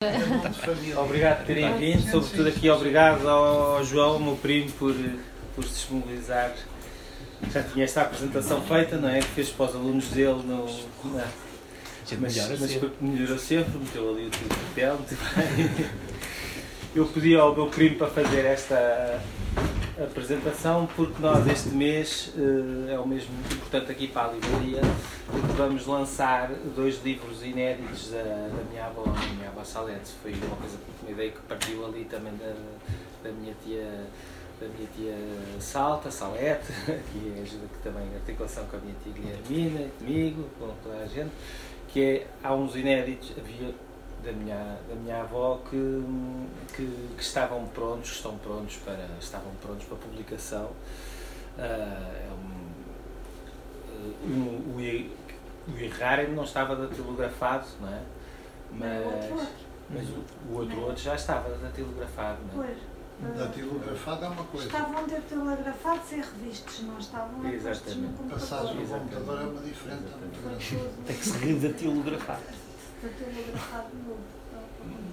Obrigado por terem vindo, sobretudo aqui obrigado ao João, meu primo, por, por se disponibilizar. Já tinha esta apresentação feita, não é? Que fez para os alunos dele no. Na, mas, mas melhorou sempre, meteu ali o tio papel, muito bem. Eu pedi ao meu primo para fazer esta apresentação porque nós este mês eh, é o mesmo importante aqui para a livraria porque vamos lançar dois livros inéditos da, da minha avó, da minha avó Salete. Foi uma coisa, uma ideia que partiu ali também da, da minha tia da minha tia Salta, Salete, que ajuda que também a articulação com a minha tia Guilhermina, comigo, com toda a gente, que é, há uns inéditos, havia da minha, da minha avó que, que, que, estavam prontos, estão prontos para, estavam prontos para publicação. Uh, é um, um, o, o Irrarem não estava datilografado, não é? Mas, mas o, o outro outro já estava datilografado, não é? Pois. Datilografado é uma coisa. Estavam datilografados e revistos, não estavam Exatamente. no computador. Passagem no computador é uma grande. Tem que se redatilografar.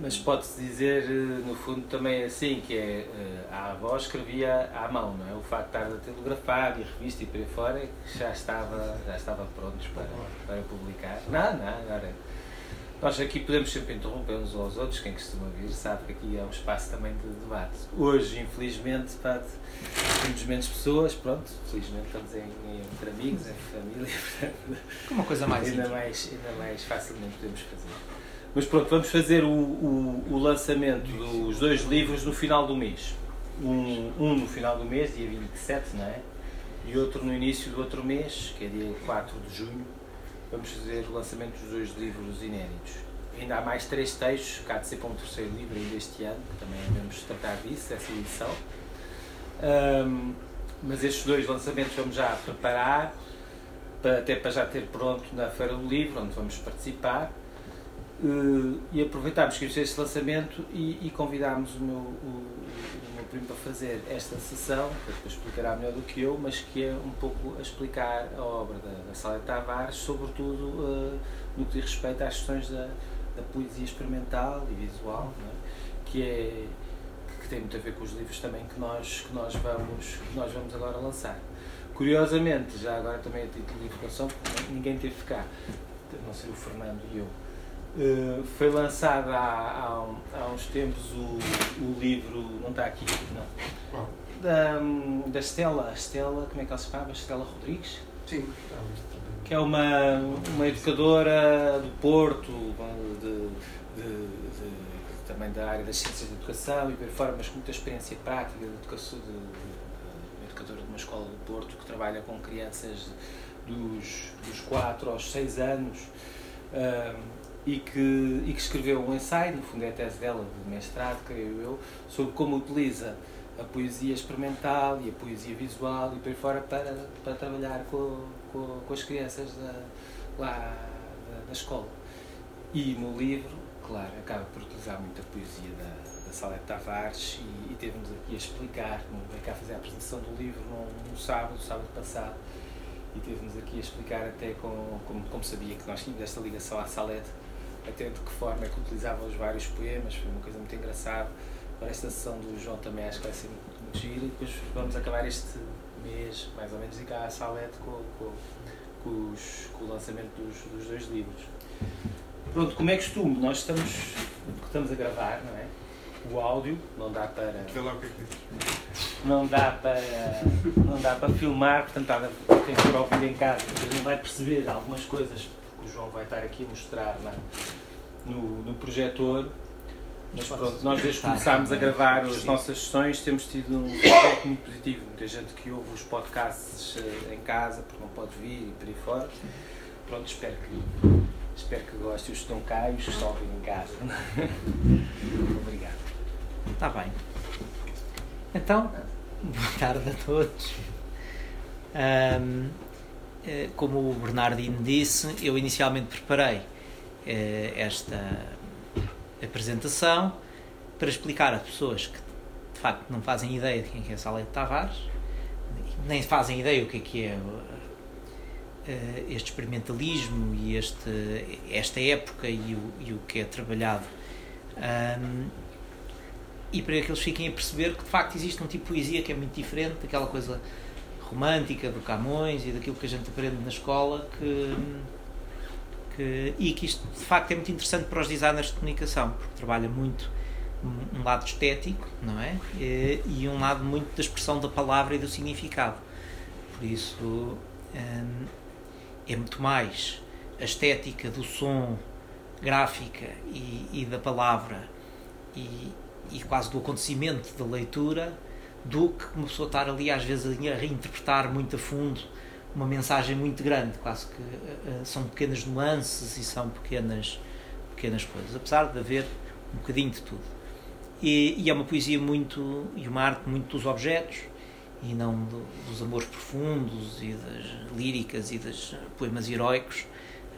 Mas pode-se dizer, eh, no fundo, também assim, que é, eh, a avó escrevia à mão, não é? O facto de estar a telegrafar e revista e por aí fora, já estava, já estava prontos para, para publicar. Não, não, agora... É. Nós aqui podemos sempre interromper uns aos outros, quem costuma vir sabe que aqui é um espaço também de debate. Hoje, infelizmente, pá, temos menos pessoas, pronto, felizmente estamos em, entre amigos, em família, portanto, uma coisa mais ainda, mais ainda mais facilmente podemos fazer. Mas pronto, vamos fazer o, o, o lançamento dos dois livros no final do mês. Um, um no final do mês, dia 27, não é? E outro no início do outro mês, que é dia 4 de junho vamos fazer o lançamento dos dois livros inéditos. Ainda há mais três textos, cá de ser para um terceiro livro ainda este ano, também vamos tratar disso, dessa edição. Um, mas estes dois lançamentos vamos já preparar, para, até para já ter pronto na Feira do Livro, onde vamos participar. Uh, e aproveitámos que este lançamento e, e convidámos o meu, o, primo para fazer esta sessão, que depois explicará melhor do que eu, mas que é um pouco a explicar a obra da, da Sala de Tavares, sobretudo uh, no que diz respeito às questões da, da poesia experimental e visual, é? que, é, que tem muito a ver com os livros também que nós, que nós, vamos, que nós vamos agora lançar. Curiosamente, já agora também a título de informação, porque ninguém teve cá, não sei o Fernando e eu, Uh, foi lançado há, há, há, uns tempos o, o livro, não está aqui, não, da, da Estela, Estela, como é que ela se chama? Estela Rodrigues? Sim. Que é uma, uma educadora do Porto, de, de, de, também da área das ciências da educação e por fora, mas com muita experiência prática de educação, de, educadora de uma escola do Porto que trabalha com crianças dos, dos 4 aos 6 anos. Uh, e que, e que escreveu um ensaio, no fundo é a tese dela de mestrado, creio eu, sobre como utiliza a poesia experimental e a poesia visual e por aí fora para, para trabalhar com, com, com as crianças da, lá da, da, escola. E no livro, claro, acaba por utilizar muita poesia da, da Salete Tavares e, e teve-nos aqui a explicar, veio cá fazer a apresentação do livro no sábado, sábado passado, e teve-nos aqui a explicar até com, como, como sabia que nós tínhamos esta ligação à Salete, até de que forma é que utilizava os vários poemas, foi uma coisa muito engraçada. Para esta sessão do João também acho que vai ser muito, muito giro e depois vamos acabar este mês, mais ou menos, cá à Salete com, com, com, os, com o lançamento dos, dos dois livros. Pronto, como é costume, nós estamos, estamos a gravar, não é? O áudio não dá para. Não dá para. Não dá para filmar, portanto, quem for ouvir em casa, a gente vai perceber algumas coisas o João vai estar aqui a mostrar na, no, no projetor. Mas pronto, nós desde que começámos a gravar as nossas sessões temos tido um feedback muito positivo. Muita gente que ouve os podcasts eh, em casa porque não pode vir e por aí fora. Pronto, espero que, espero que gostem os que estão cá e os que estão em casa. Obrigado. Está bem. Então, boa tarde a todos. Um, como o Bernardino disse, eu inicialmente preparei eh, esta apresentação para explicar a pessoas que de facto não fazem ideia de quem é Salete Tavares, nem fazem ideia o que é que é eh, este experimentalismo e este, esta época e o, e o que é trabalhado. Um, e para que eles fiquem a perceber que de facto existe um tipo de poesia que é muito diferente daquela coisa romântica do Camões e daquilo que a gente aprende na escola que, que, e que isto de facto é muito interessante para os designers de comunicação porque trabalha muito um lado estético não é? E, um lado muito da expressão da palavra e do significado. Por isso hum, é muito mais a estética do som gráfica e, e da palavra e, e quase do acontecimento da leitura do que uma pessoa estar ali às vezes a reinterpretar muito a fundo uma mensagem muito grande, quase que uh, são pequenas nuances e são pequenas, pequenas coisas, apesar de haver um bocadinho de tudo. E, e é uma poesia muito, e uma arte muito dos objetos, e não do, dos amores profundos e das líricas e dos poemas heróicos,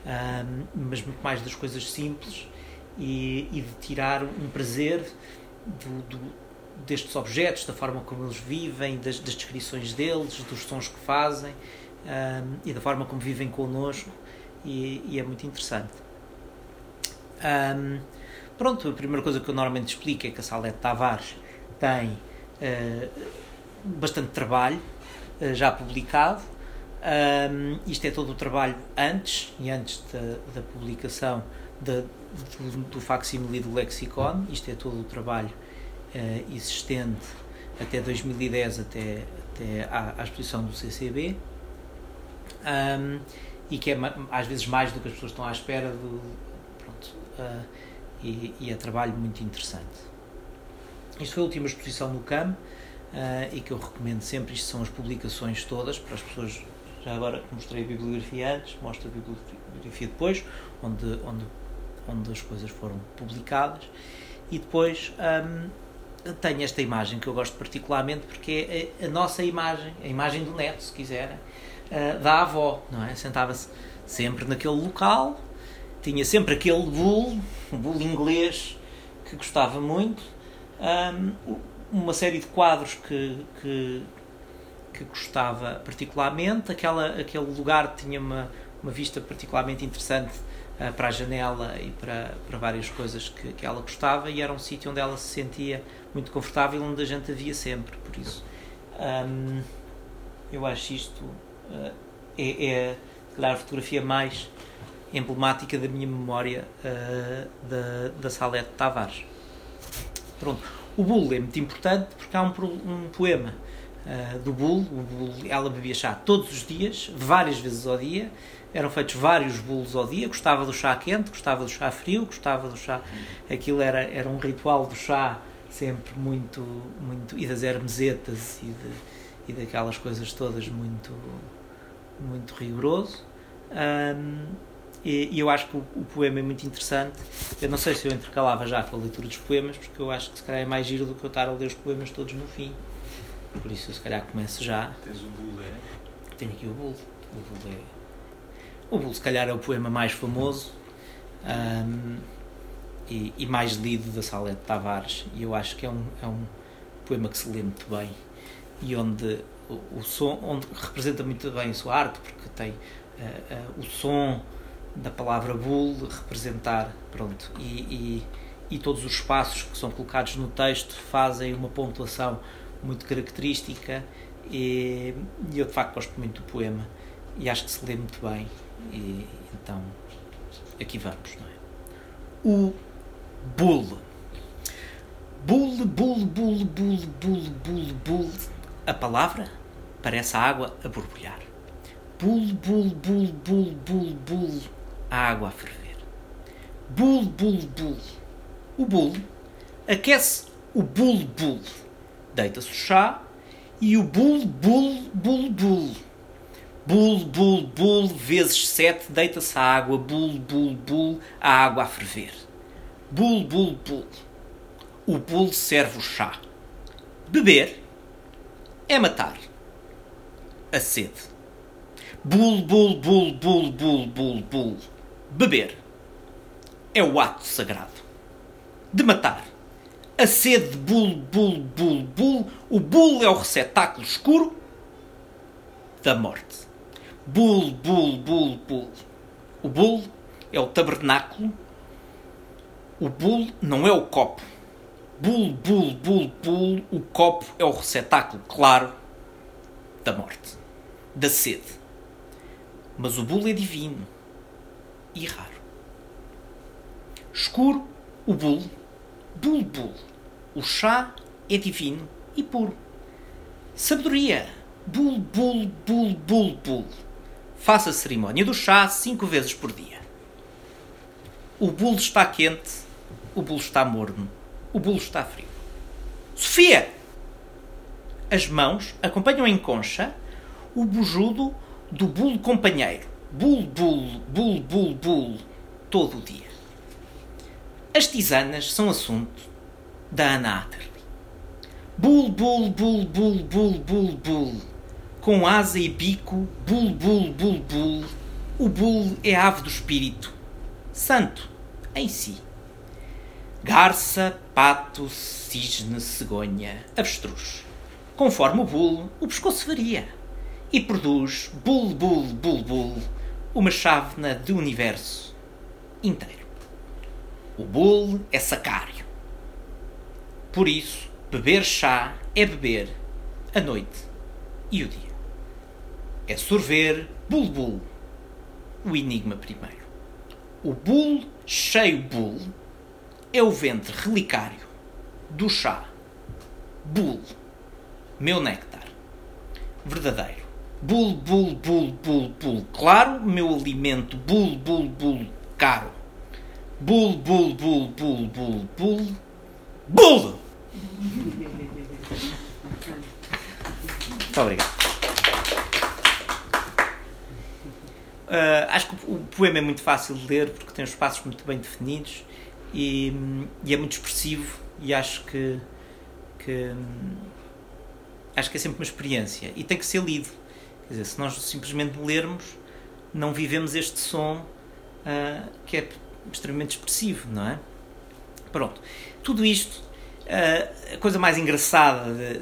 um, mas muito mais das coisas simples e, e de tirar um prazer do, do, destes objetos, da forma como eles vivem, das, das descrições deles, dos sons que fazem um, e da forma como vivem connosco, e, e é muito interessante. Um, pronto, a primeira coisa que eu normalmente explico é que a Salete Tavares tem uh, bastante trabalho uh, já publicado. Um, isto é todo o trabalho antes e antes da, da publicação de, do, do facsimile do lexicon. Isto é todo o trabalho uh, existente até 2010, até, até à, à exposição do CCB. Um, e que é às vezes mais do que as pessoas estão à espera do, pronto, uh, e, e, é trabalho muito interessante. Isto foi a última exposição no CAM uh, e que eu recomendo sempre. Isto são as publicações todas para as pessoas. Já agora mostrei a bibliografia antes, mostro a bibliografia depois, onde, onde, onde as coisas foram publicadas. E depois um, tenho esta imagem que eu gosto particularmente porque é a, a nossa imagem, a imagem do neto, se quiserem, uh, da avó, não é? Sentava-se sempre naquele local, tinha sempre aquele bull, um inglês que gostava muito, um, uma série de quadros que, que, que gostava particularmente, aquela, aquele lugar tinha uma, uma vista particularmente interessante uh, para a janela e para, para várias coisas que, que ela gostava e era um sítio onde ela se sentia muito confortável, onde a gente havia sempre, por isso. Um, eu acho isto uh, é, é claro, a fotografia mais emblemática da minha memória uh, da, da Salete Tavares. Pronto. O Bull é muito importante porque há um, um poema uh, do Bull, o Bull, ela bebia chá todos os dias, várias vezes ao dia, eram feitos vários bulos ao dia, gostava do chá quente, gostava do chá frio, gostava do chá... Aquilo era, era um ritual do chá sempre muito... muito e das hermesetas e, de, e daquelas coisas todas muito muito rigoroso. Um, e, e, eu acho que o, o, poema é muito interessante. Eu não sei se eu intercalava já com a leitura dos poemas, porque eu acho que se calhar é mais giro do que eu estar a ler os poemas todos no fim. Por isso, eu se calhar começo já. Tens o Bull, é? Tenho aqui o Bull. O Bull, é... o Bull se calhar, é o poema mais famoso um, e, e, mais lido da Salete Tavares. E eu acho que é um, é um poema que se lê muito bem e onde o, som, onde representa muito bem a sua arte, porque tem uh, uh, o som da palavra bull representar, pronto, e, e, e, todos os espaços que são colocados no texto fazem uma pontuação muito característica e, e eu de facto gosto muito do poema e acho que se lê muito bem e então aqui vamos, não é? O bull. Bull, bull, bull, bull, bull, bull, bull. A palavra parece a água a borbulhar. Bul, bul, bul, bul, bul, bul, a água a ferver. Bul, bul, bul. O bul aquece o bul, bul. Deita-se o chá e o bul, bul, bul, bul. Bul, bul, bul, vezes sete, deita-se a água, bul, bul, bul, a água a ferver. Bul, bul, bul. O bul serve o chá. Beber é matar a sede. Bul, bul, bul, bul, bul, bul, bul. Beber é o ato sagrado. De matar. A sede, bul, bul, bul, bul. O bul é o receptáculo escuro da morte. Bul, bul, bul, bul. O bul é o tabernáculo O bulo não é o copo. Bulo, bulo, bulo, bulo, o copo é o receptáculo, claro, da morte, da sede. Mas o bulo é divino e raro. Escuro, o bulo, bulo, bulo. O chá é divino e puro. Sabedoria, bulo, bulo, bulo, bulo, bulo. Faça a cerimónia do chá cinco vezes por dia. O bulo está quente, o bulo está morno, o bulo está frio. Sofia! As mãos acompanham em concha o bujudo do bulo companheiro. Bulo, bulo, bulo, bulo, bulo, todo o dia. As tisanas são assunto da Ana Atterley. Bulo, bulo, bulo, bulo, bulo, bulo, bulo. Com asa e bico, bulo, bulo, bulo, bulo. O bulo é a ave do espírito, santo em si. Garça, pato, cisne, cegonha, avestruz. Conforme o bulo, o pescoço varia e produz, bul, bul, bul, bul, uma chávena de universo inteiro. O bulo é sacário. Por isso, beber chá é beber a noite e o dia. É sorver bul-bul, o enigma primeiro. O bulo cheio bulo é o ventre relicário do chá. Bulo, meu néctar, verdadeiro. Bul, bul, bul, bul, bul, claro, meu alimento. Bul, bul, bul, caro. Bul, bul, bul, bul, bul, bul. Bul! Muito obrigado. Uh, acho que o poema é muito fácil de ler porque tem os espaços muito bem definidos e, e é muito expressivo e acho que, que acho que é sempre uma experiência e tem que ser lido. Quer dizer, se nós simplesmente lermos, não vivemos este som uh, que é extremamente expressivo, não é? Pronto. Tudo isto, uh, a coisa mais engraçada de,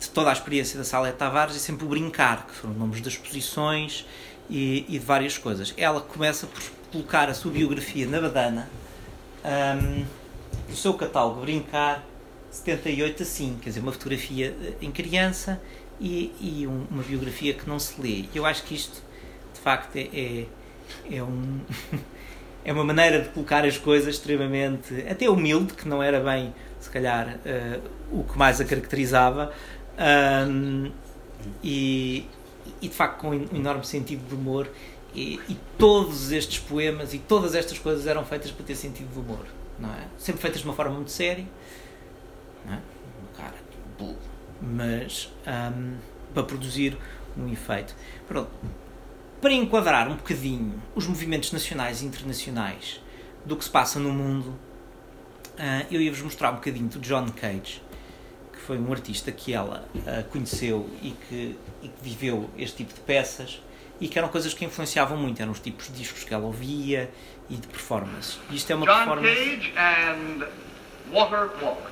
de, toda a experiência da Salete Tavares é sempre o brincar, que foram nomes das exposições e, e, de várias coisas. Ela começa por colocar a sua biografia na badana, um, o seu catálogo Brincar, 78 assim, quer dizer, uma fotografia em criança e, e um, uma biografia que não se lê. Eu acho que isto, de facto, é, é, é um... é uma maneira de colocar as coisas extremamente, até humilde, que não era bem, se calhar, uh, o que mais a caracterizava, um, e, e de facto com um enorme sentido de humor. E, e, todos estes poemas e todas estas coisas eram feitas para ter sentido de humor, não é? Sempre feitas de uma forma muito séria, não é? Cara burro, mas um, para produzir um efeito. Pronto para enquadrar um bocadinho os movimentos nacionais e internacionais do que se passa no mundo, uh, eu ia-vos mostrar um bocadinho do John Cage, que foi um artista que ela uh, conheceu e que, e que, viveu este tipo de peças e que eram coisas que influenciavam muito, eram os tipos de discos que ela ouvia e de performances. Isto é uma John performance. Cage and Water Walk.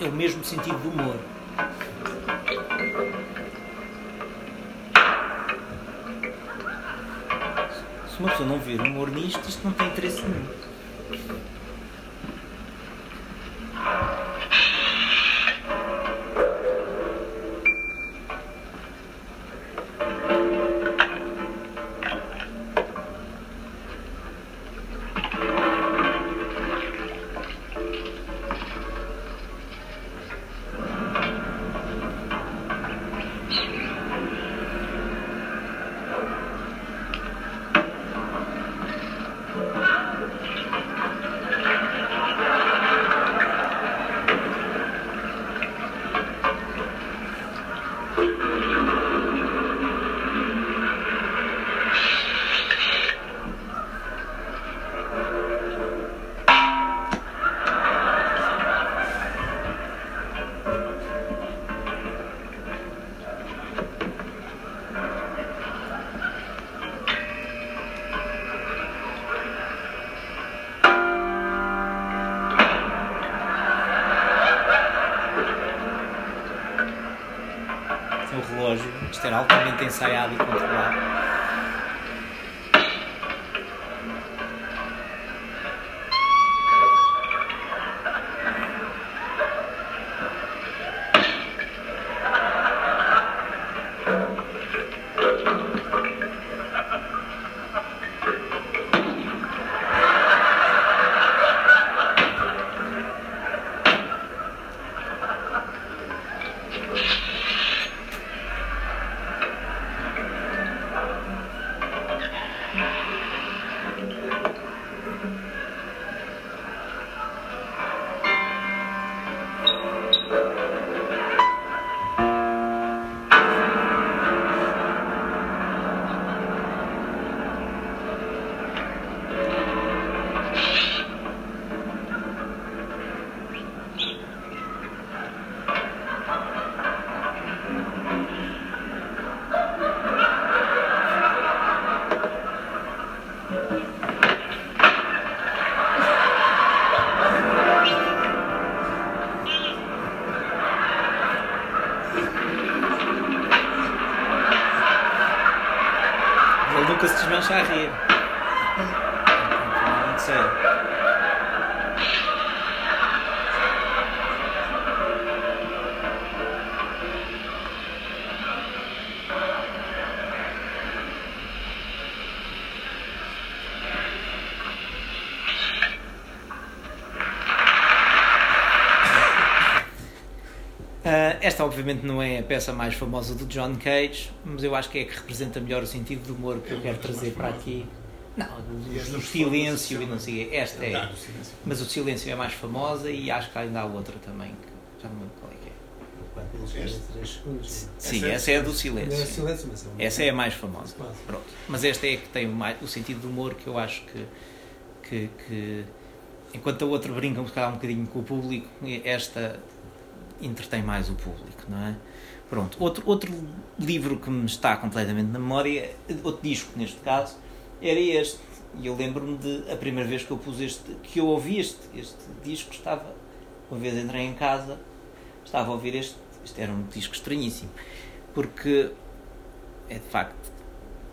é o mesmo sentido do humor. Uma pessoa não ver humor nisto, isto não tem interesse nenhum. Esta obviamente não é a peça mais famosa do John Cage, mas eu acho que é a que representa melhor o sentido do humor que eu quero trazer para aqui. Não, o, o silêncio e não sei. Esta é. Mas o silêncio é mais famosa e acho que ainda há outra também, que já não me lembro qual é que é. Sim, essa é a do Não é silêncio. silêncio, mas é uma- Essa é a mais famosa. Quase. Pronto. Mas esta é a que tem o, mais, o sentido do humor que eu acho que, que, que enquanto a outra brinca um bocado- um bocadinho com o público, esta entretém mais o público, não é? Pronto. Outro, outro livro que me está completamente na memória, outro disco neste caso, era este. E eu lembro-me de a primeira vez que eu pus este, que eu ouvi este, este disco, estava, uma vez entrei em casa, estava a ouvir este, este era um disco estranhíssimo, porque é de facto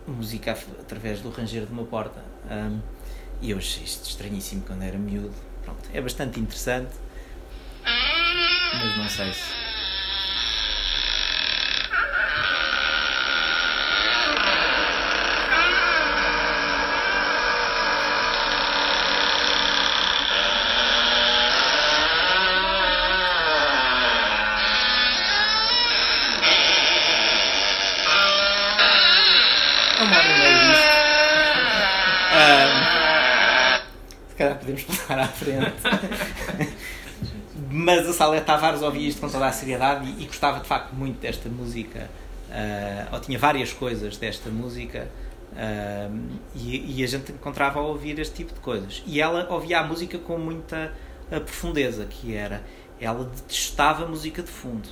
música através do ranger de uma porta. Ahm, e eu achei isto estranhíssimo quando era miúdo. Pronto, é bastante interessante, mas não. Ahm, se calhar podemos passar à frente. Mas a Salete Tavares ouvia isto com toda a seriedade e, e gostava de facto muito desta música. ah, ou tinha várias coisas desta música. ah, e, e a gente encontrava a ouvir este tipo de coisas. E ela ouvia a música com muita ah, profundeza, que era ela detestava música de fundo.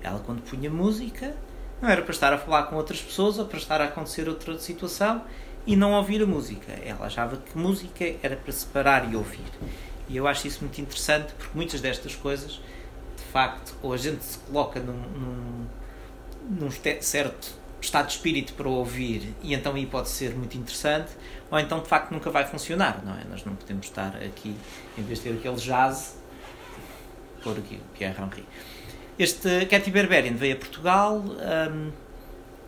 Ela quando punha música não era para estar a falar com outras pessoas ou para estar a acontecer outra situação e não ouvir a música. Ela achava que música era para se parar e ouvir. E eu acho isso muito interessante porque muitas destas coisas, de facto, ou a gente se coloca num, num, num certo estado de espírito para ouvir e então aí pode ser muito interessante, ou então de facto nunca vai funcionar, não é? Nós não podemos estar aqui, em vez de ter aquele jazz, pôr aqui o Pierre Henry. Este Cathy Berberian veio a Portugal. hum,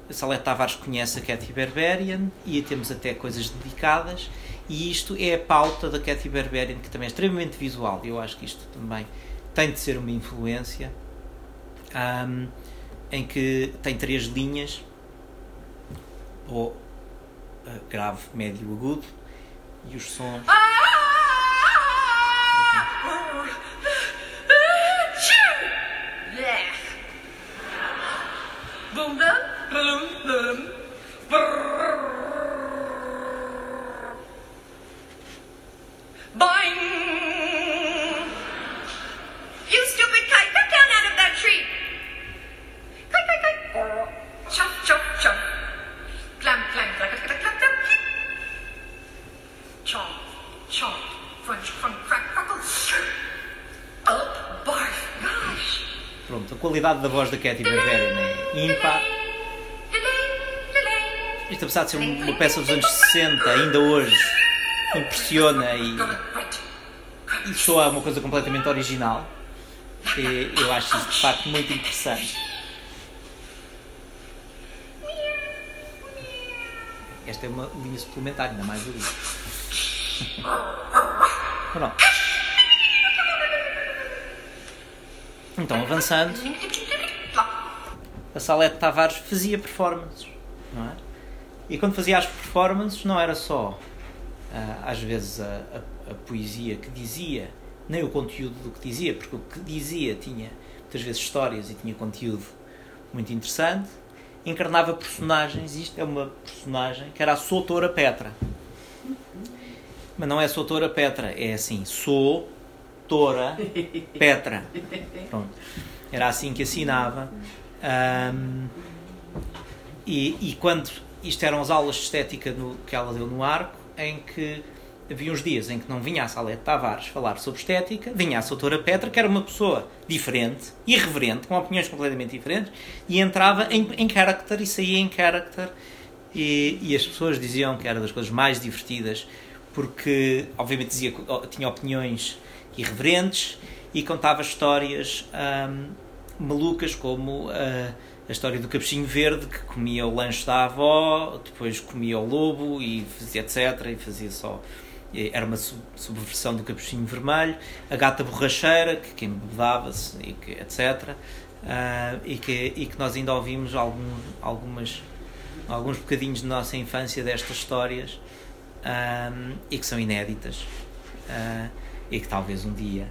a Salete Tavares conhece a Cathy Berberian e temos até coisas dedicadas. E isto é a pauta da Cathy Berberian, que também é extremamente visual. Eu acho que isto também tem de ser uma influência. hum, em que tem três linhas: ou uh, grave, médio, agudo, e os sons. Boom, qualidade da voz da Cathy Berberian é ímpar. Isto apesar de ser uma peça dos anos 60, ainda hoje impressiona e, e soa uma coisa completamente original. E eu acho isso de facto muito interessante. Esta é uma linha suplementar, ainda mais ali. Pronto. Então, avançando, a Salete Tavares fazia performances, não é? E quando fazia as performances, não era só, ah, às vezes, a, a, a poesia que dizia, nem o conteúdo do que dizia, porque o que dizia tinha muitas vezes histórias e tinha conteúdo muito interessante. Encarnava personagens, isto é uma personagem que era a Soutora Petra. Mas não é Soutora Petra, é assim, sou Tora Petra. Pronto. Era assim que assinava. Um, e, e quando isto eram as aulas de estética no, que ela deu no arco, em que havia uns dias em que não vinha a Salete Tavares falar sobre estética, vinha a Soutora Petra, que era uma pessoa diferente, irreverente, com opiniões completamente diferentes, e entrava em, em character e saía em character. E, e as pessoas diziam que era das coisas mais divertidas, porque, obviamente, dizia, tinha opiniões irreverentes e contava histórias hum, malucas, como. Uh, a história do capuchinho verde que comia o lanche da avó, depois comia o lobo e fazia etc. E fazia só. Era uma subversão do capuchinho vermelho. A gata borracheira, que, que embebedava-se, etc. Uh, e, que, e que nós ainda ouvimos algum, algumas, alguns bocadinhos de nossa infância destas histórias um, e que são inéditas uh, e que talvez um dia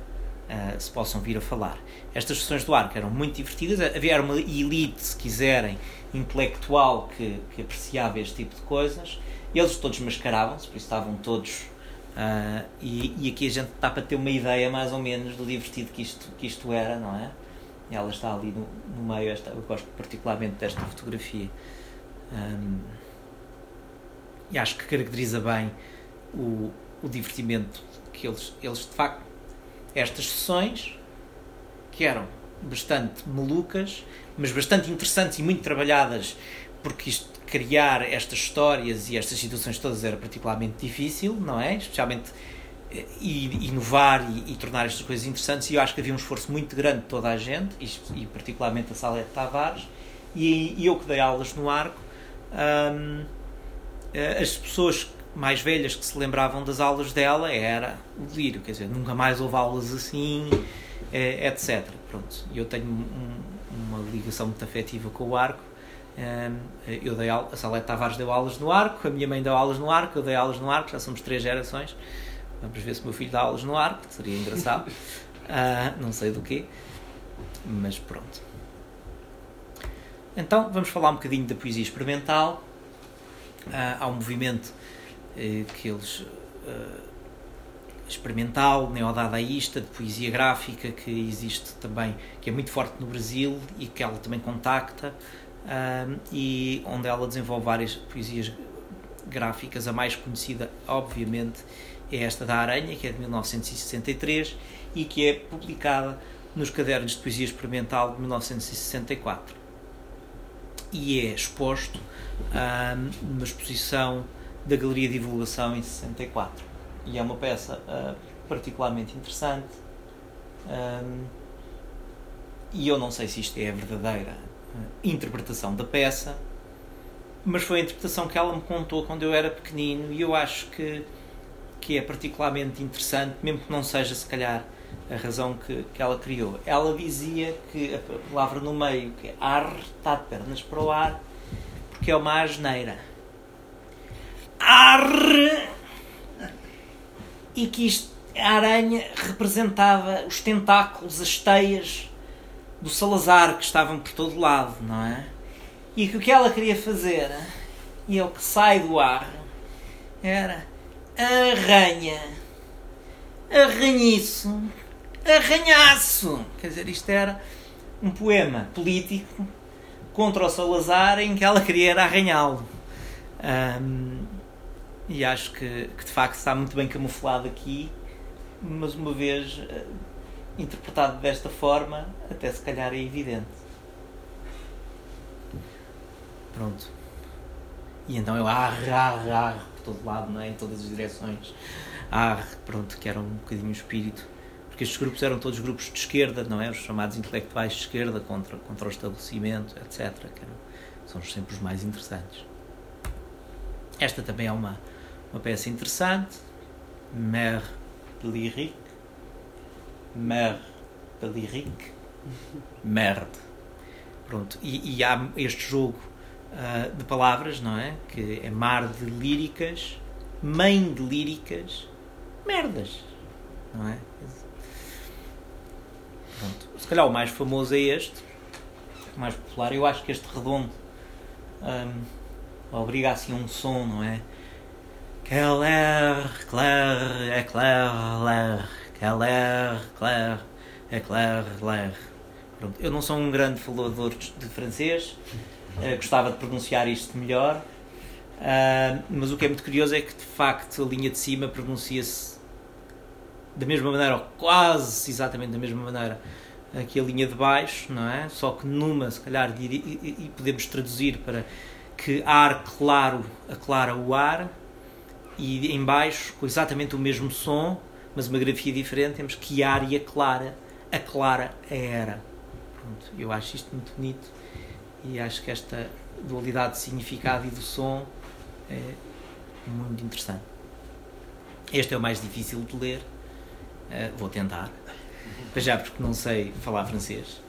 uh, se possam vir a falar. Estas sessões do arco eram muito divertidas, havia uma elite, se quiserem, intelectual que, que apreciava este tipo de coisas, eles todos mascaravam-se, por isso estavam todos. Uh, e, e, aqui a gente está para ter uma ideia mais ou menos do divertido que isto, que isto era, não é? Ela está ali no, no meio, esta, eu gosto particularmente desta fotografia. Um, e acho que caracteriza bem o, o divertimento que eles, eles de facto estas sessões que eram bastante malucas, mas bastante interessantes e muito trabalhadas, porque isto, criar estas histórias e estas situações todas era particularmente difícil, não é? Especialmente eh, e, inovar e, e, tornar estas coisas interessantes. E eu acho que havia um esforço muito grande de toda a gente, e, e particularmente a Salete Tavares, e, e, eu que dei aulas no arco. Hum, eh, as pessoas mais velhas que se lembravam das aulas dela era o delírio, quer dizer, nunca mais houve aulas assim, é, etc. Pronto, eu tenho um, uma ligação muito afetiva com o arco. Um, eu dei a Salete Tavares deu aulas no arco, a minha mãe deu aulas no arco, eu dei aulas no arco, já somos três gerações. Vamos ver se o meu filho dá aulas no arco, seria engraçado. uh, não sei do quê, mas pronto. Então vamos falar um bocadinho da poesia experimental. Uh, há um movimento uh, que eles experimental, neodadaísta, de poesia gráfica, que existe também, que é muito forte no Brasil e que ela também contacta, e onde ela desenvolve várias poesias gráficas. A mais conhecida, obviamente, é esta da Aranha, que é de 1963 e que é publicada nos Cadernos de Poesia Experimental de 1964. E é exposto numa exposição da Galeria de Divulgação em 64 e é uma peça uh, particularmente interessante. Um, e eu não sei se isto é a verdadeira uh, interpretação da peça, mas foi a interpretação que ela me contou quando eu era pequenino e eu acho que, que é particularmente interessante, mesmo que não seja, se calhar, a razão que, que ela criou. Ela dizia que a palavra no meio, que é ar, está de pernas para o ar, porque é uma asneira. Ar! E que isto, a aranha representava os tentáculos, as teias do Salazar que estavam por todo lado, não é? E que o que ela queria fazer, e é o que sai do ar, era arranha, arranhiço, arranhaço. Quer dizer, isto era um poema político contra o Salazar em que ela queria arranhá-lo. Um, e acho que, que de facto está muito bem camuflado aqui, mas uma vez uh, interpretado desta forma, até se calhar é evidente. Pronto. E então eu arre, arre, arre por todo lado, não é? em todas as direções. Arre, pronto, que era um bocadinho o espírito. Porque estes grupos eram todos grupos de esquerda, não é? Os chamados intelectuais de esquerda contra, contra o estabelecimento, etc. Que eram, são sempre os mais interessantes. Esta também é uma, uma peça interessante. Mère lyrique. Mère lyrique. Merde. Pronto. E, e há este jogo uh, de palavras, não é? Que é mar de líricas, mãe de líricas, merdas. Não é? Pronto. Se calhar o mais famoso é este, o mais popular. Eu acho que este redondo um, obriga assim um som, não é? Claire, Claire, é Claire, Claire, Claire, Claire, é Claire, Claire. Pronto. Eu não sou um grande falador de francês, uh, gostava de pronunciar isto melhor, uh, mas o que é muito curioso é que de facto a linha de cima pronuncia-se da mesma maneira, ou quase exatamente da mesma maneira, que a linha de baixo, não é? Só que numa, se calhar, e podemos traduzir para que ar claro aclara o ar, e em baixo, com exatamente o mesmo som, mas uma grafia diferente, temos que ar e aclara, aclara a era. Pronto, eu acho isto muito bonito e acho que esta dualidade de significado e do som é muito interessante. Este é o mais difícil de ler, uh, vou tentar, mas já porque não sei falar francês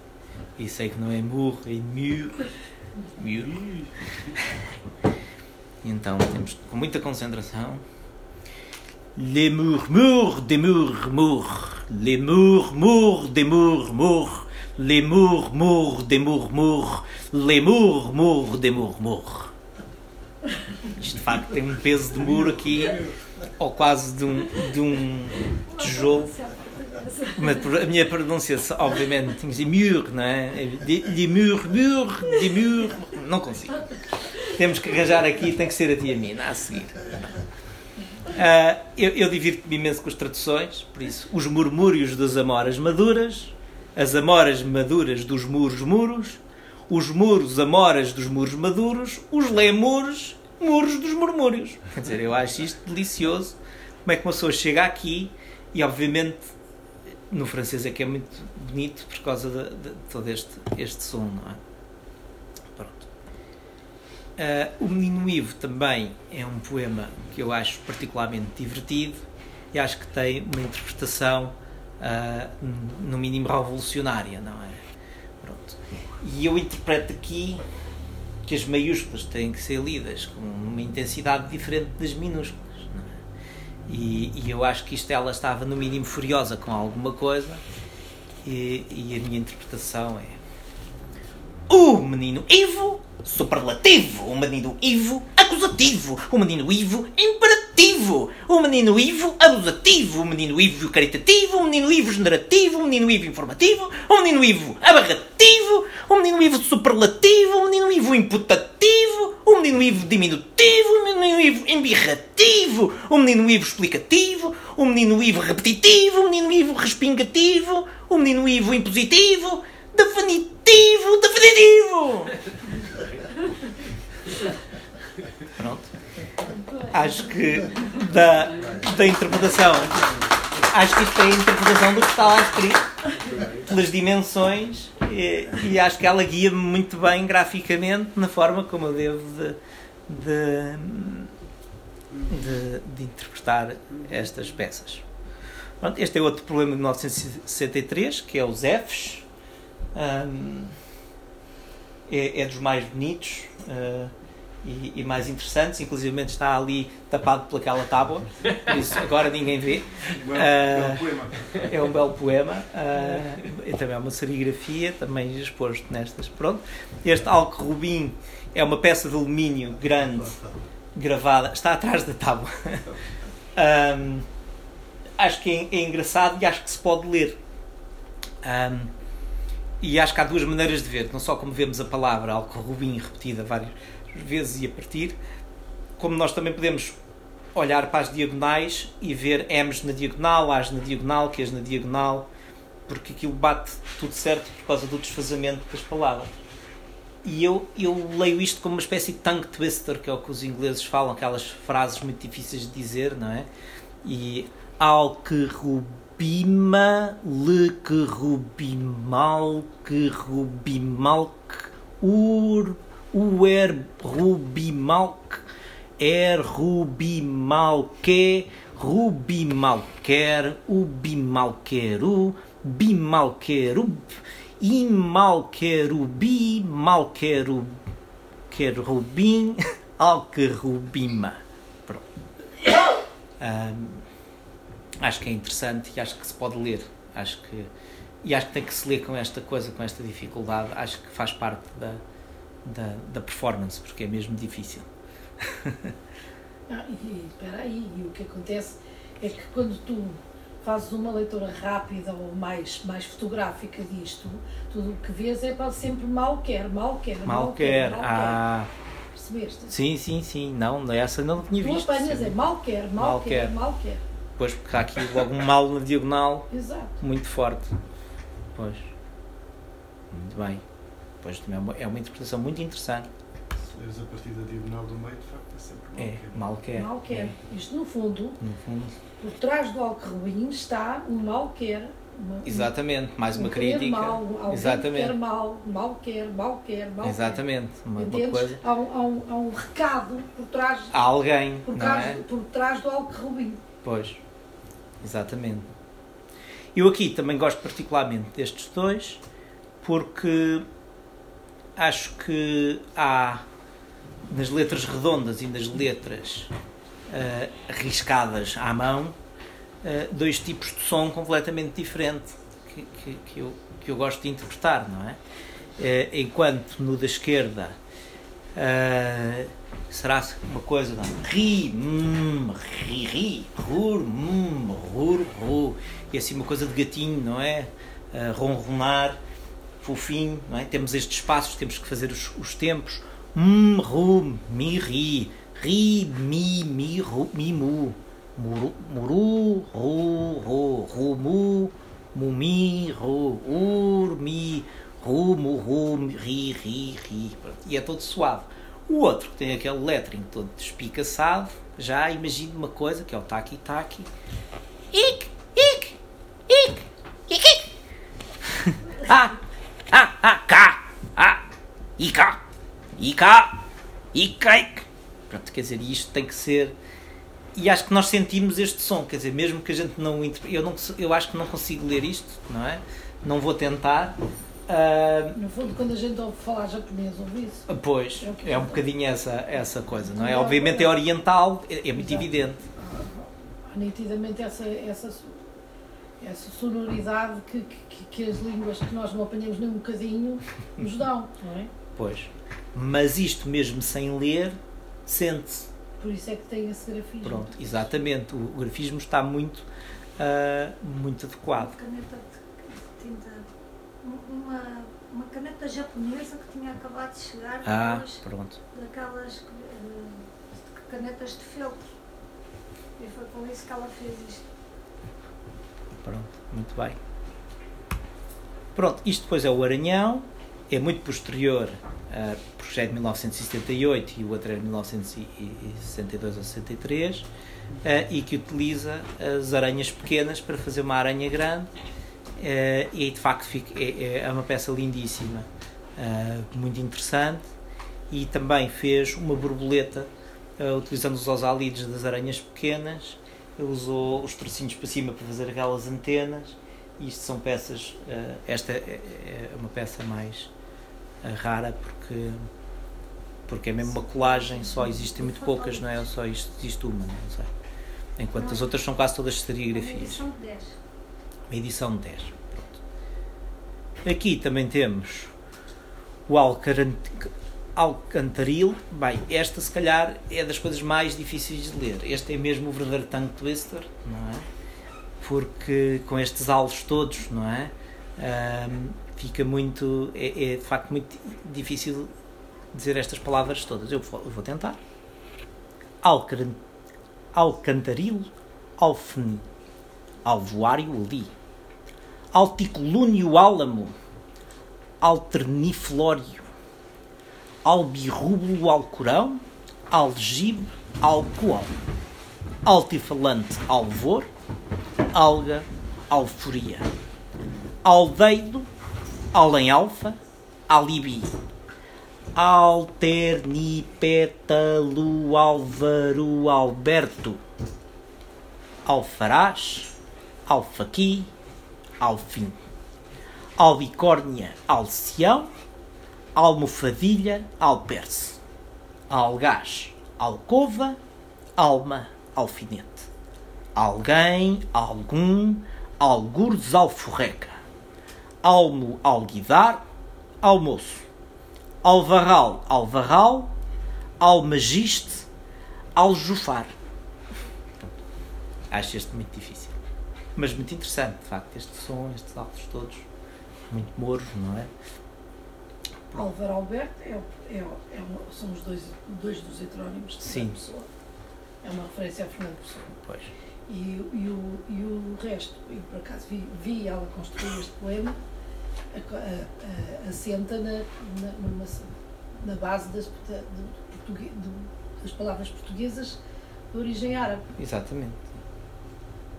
e sei que não é mur, é mur. Mur. Então temos com muita concentração. Les murmures des murmures, les murmures des murmures, les murmures des murmures, les murmures des murmures. Isto de facto tem um peso de muro aqui, ou quase de um, de um tijolo. Mas a minha pronúncia, obviamente, tinha de mur, não é? De murmures, de mur. Não consigo. Temos que arranjar aqui, tem que ser a tia Mina a seguir. Uh, eu, eu divirto-me imenso com as traduções, por isso, os murmúrios das amoras maduras, as amoras maduras dos muros muros, os muros amoras dos muros maduros, os lemures muros dos murmúrios. Quer dizer, eu acho isto delicioso. Como é que uma pessoa chega aqui e, obviamente, no francês é que é muito bonito por causa de, de todo este, este som, não é? Uh, o Menino Ivo também é um poema que eu acho particularmente divertido e acho que tem uma interpretação uh, no mínimo revolucionária, não é? Pronto. E eu interpreto aqui que as maiúsculas têm que ser lidas com uma intensidade diferente das minúsculas. É? E, e, eu acho que isto ela estava no mínimo furiosa com alguma coisa e, e a minha interpretação é o menino Ivo superlativo, o menino Ivo acusativo, o menino Ivo imperativo, o menino Ivo abusativo, o menino Ivo caritativo, o menino Ivo generativo, o menino Ivo informativo, o menino Ivo abarrativo, o menino Ivo superlativo, o menino Ivo imputativo, o menino Ivo diminutivo, o menino Ivo embirrativo, o menino Ivo explicativo, o menino Ivo repetitivo, o menino Ivo respingativo, o menino Ivo impositivo, definitivo, definitivo! Pronto. Acho que da, da interpretação. Acho que isto é a interpretação do que está lá escrito, pelas dimensões, e, e acho que ela guia-me muito bem graficamente na forma como eu devo de, de, de, de interpretar estas peças. Pronto, este é outro problema de 1963, que é os Fs. Um, é, é, dos mais bonitos. Uh, e, e, mais interessantes, inclusive está ali tapado pelaquela tábua, por isso agora ninguém vê. Uh, é um belo poema, uh, e também é uma serigrafia, também exposto nestas. Pronto. Este Alco Rubim é uma peça de alumínio grande, gravada, está atrás da tábua. Um, acho que é, é, engraçado e acho que se pode ler. Um, e acho que há duas maneiras de ver, não só como vemos a palavra Alco Rubim repetida várias vezes e a partir, como nós também podemos olhar para as diagonais e ver M's na diagonal, A's na diagonal, Q's na diagonal, porque aquilo bate tudo certo por causa do desfazamento das palavras. e eu, eu leio isto como uma espécie de tongue twister, que é o que os ingleses falam, aquelas frases muito difíceis de dizer, não é? E ao que rubima, le que rubimal, que rubimal, ur, uer rubimal, er rubimal, que rubimal, quer, ubimal, queru, bimal, querub, imal, querubi, mal, querub, querubim, alquerubima. Pronto. Ahm, acho que é interessante e acho que se pode ler. Acho que, e acho que tem que se ler com esta coisa, com esta dificuldade. Acho que faz parte da, da, da performance, porque é mesmo difícil. Ah, e espera aí, e o que acontece é que quando tu fazes uma leitura rápida ou mais, mais fotográfica disto, tudo o que vês é para sempre mal quer, mal quer, Mal quer. mal Ah, Percebeste? sim, sim, sim. Não, essa não tinha Tu visto. apanhas sim. é mal quer, mal, Mal quer, quer. mal quer. Pois, porque há aqui logo um mal na diagonal Exato. muito forte. Pois. Muito bem. Pois também é uma, é uma interpretação muito interessante. Se leres a partir da diagonal do meio, de facto, é sempre mal. É, mal quer. Mal quer. É, Isto no fundo, no fundo. por trás do alcarrobim está um mal quer. Uma, Exatamente. Mais uma um crítica. Mal, Exatamente. quer mal, mal quer, mal quer, mal Exatamente. Uma, quer. uma Entendes? coisa. Há, um, há, um, há um recado por trás, Há alguém, por não trás, é? por trás do alcarrobim. Pois, exatamente. Eu aqui também gosto particularmente destes dois, porque acho que há nas letras redondas e nas letras eh, riscadas à mão eh, dois tipos de som completamente diferentes que, que, que eu, que eu gosto de interpretar, não é? Eh, enquanto no da esquerda eh, será uma coisa não? ri, hum, ri, ri, rur, hum, rur, ru. E assim uma coisa de gatinho, não é? Uh, ronronar, fofinho, não é? Temos estes passos, temos que fazer os, os tempos. Hum, ru, mi, ri, ri, mi, mi, ru, mi, mu. Muru, muru, ru, ru, ru, mu, mi, ru, ur, mi, ru, mu, ru, ri, ri, ri. E é todo suave. O outro, que tem aquele lettering todo despicaçado, já imagino uma coisa, que é o taqui-taqui. Ik, ik, ik, ik, ik. Ah, ah, ah, cá, ah, ica, ica, ica. Pronto, quer dizer, isto tem que ser... E acho que nós sentimos este som, quer dizer, mesmo que a gente não... Eu, não, eu acho que não consigo ler isto, não é? Não vou tentar. Ah, No fundo, quando a gente ouve falar japonês, ouve isso. Pois, É é um bocadinho essa, essa coisa, não é? Não, Obviamente é oriental, é, é muito Exato. evidente. Há nitidamente essa, essa, essa sonoridade que, que, que as línguas que nós não apanhamos nem um bocadinho nos dão, não é? Pois. Mas isto mesmo sem ler, sente-se. Por isso é que tem esse grafismo. Pronto, exatamente. O grafismo está muito, ah, muito adequado. caneta de tinta. Uma, uma caneta japonesa que tinha acabado de chegar, Ah, daquelas, pronto. daquelas eh, canetas de feltro. E foi com isso que ela fez isto. Pronto, muito bem. Pronto, isto depois é o Aranhão, é muito posterior, é de 1978 e o outro é de 1962 ou 63, uh, e que utiliza as aranhas pequenas para fazer uma aranha grande, e de facto fica, é, é uma peça lindíssima, uh, muito interessante, e também fez uma borboleta uh, utilizando os osálides das aranhas pequenas, usou os tracinhos para cima para fazer aquelas antenas. Isto são peças. eh, esta é, é uma peça mais eh, rara porque, porque é mesmo uma colagem, só existem muito poucas, não é? Só isto- existe uma, não sei. Enquanto as outras são quase todas serigrafias. de 10. Edição de 10. Pronto. Aqui também temos o Alcantaril. Bem, esta se calhar é das coisas mais difíceis de ler. Este é mesmo o verdadeiro tongue twister, não é? Porque com estes alvos todos, não é? Ahm, fica muito. É, é de facto muito difícil dizer estas palavras todas. Eu vou, eu vou tentar. Alcantaril, Alfen, Alvoário ali. Alticolúnio álamo, alterniflório, albirrúbulo alcorão, algibe, alcool, altifalante alvor, alga, alforia, aldeido, além-alfa, alibi, alternipétalo, álvaro, alberto, alfaqui, alfim, albicórnia, alcião, almofadilha, alperce, algás, alcova, alma, alfinete, alguém, algum, algures, alforreca, almo, alguidar, almoço, alvarral, alvarral, almagiste, aljufar. Acho este muito difícil. Mas muito interessante, de facto, este som, estes altos todos, muito moros, não é? Álvaro Alberto é, é, é uma- são os dois, dois dos heterónimos de Sim. Pessoa. É uma referência a Fernando Pessoa. Pois. E, e, o, e o resto, eu por acaso vi, vi ela construir este poema, a- a- a- assenta na, na, numa- na base das, da- do portugue- do- das palavras portuguesas de origem árabe, Exatamente.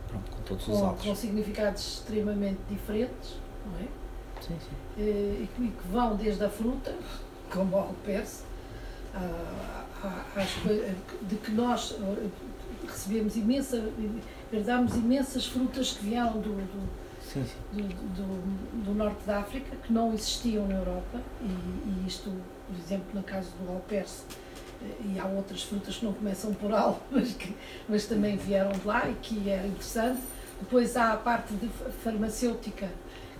Pronto, com todos os com, altos. com significados extremamente diferentes, não é? Sim, sim. eh, e que, e que vão desde a fruta, como ao perce, à- à- às coi- de que nós eh, recebemos imensa, herdamos imensas frutas que vieram do, do, sim, sim. do, do- do norte da África, que não existiam na Europa, e, e isto, por exemplo, no caso do alperce, eh, e há outras frutas que não começam por al, mas, que, mas também vieram de lá e que era interessante. Depois há a parte de fa- farmacêutica,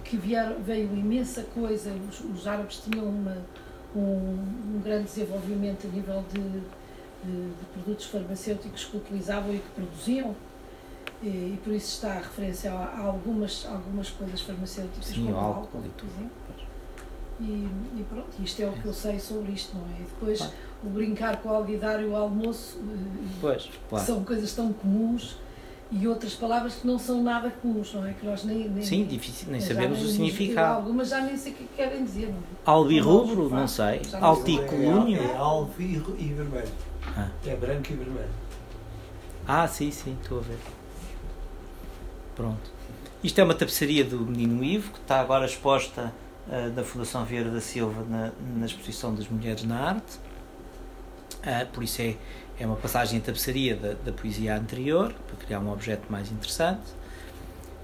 que vieram, veio imensa coisa, os, os árabes tinham uma, um, um grande desenvolvimento a nível de, de- de produtos farmacêuticos que utilizavam e que produziam, e, e por isso está a referência a, a algumas, algumas coisas farmacêuticas, Sim, como o álcool álcool, e tudo. E, e pronto, isto é o que eu sei sobre isto, não é? E depois. O brincar com o alguidar e o almoço, eh, Pois, claro. são coisas tão comuns, e outras palavras que não são nada comuns, não é? Que nós nem, nem Sim, difícil, nem sabemos o nem- significado. Algumas já nem sei o que querem dizer, não é? Albirrubro, não sei. Alticolúnio. É alvo e, e vermelho. Ah. É branco e vermelho. Ah, sim, sim, estou a ver. Pronto. Isto é uma tapeçaria do Menino Ivo, que está agora exposta ah, na Fundação Vieira da Silva na, na exposição das Mulheres na Arte. Ah, por isso é, é uma passagem em tapeçaria da, da poesia anterior, para criar um objeto mais interessante.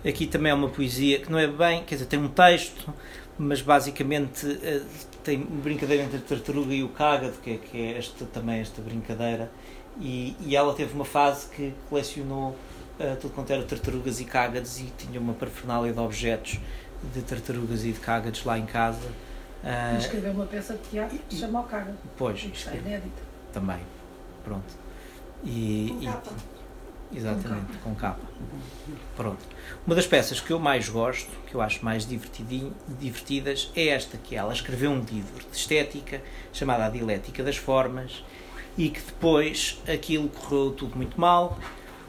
Aqui também é uma poesia que não é bem, quer dizer, tem um texto, mas basicamente ah, tem uma brincadeira entre a tartaruga e o cágado, que é, que é esta, também esta brincadeira e, e ela teve uma fase que colecionou uh, tudo quanto era tartarugas e cágados e tinha uma parafernália de objetos de tartarugas e de cágados lá em casa. Uh, escreveu uma peça de teatro que se chama O Caga, pois, que está inédita. Também. Pronto. E, Com e- capa. exatamente, com capa. Pronto. Uma das peças que eu mais gosto, que eu acho mais divertidinho- divertidas, é esta que ela escreveu um livro de estética chamado A Dialética das Formas e que depois aquilo correu tudo muito mal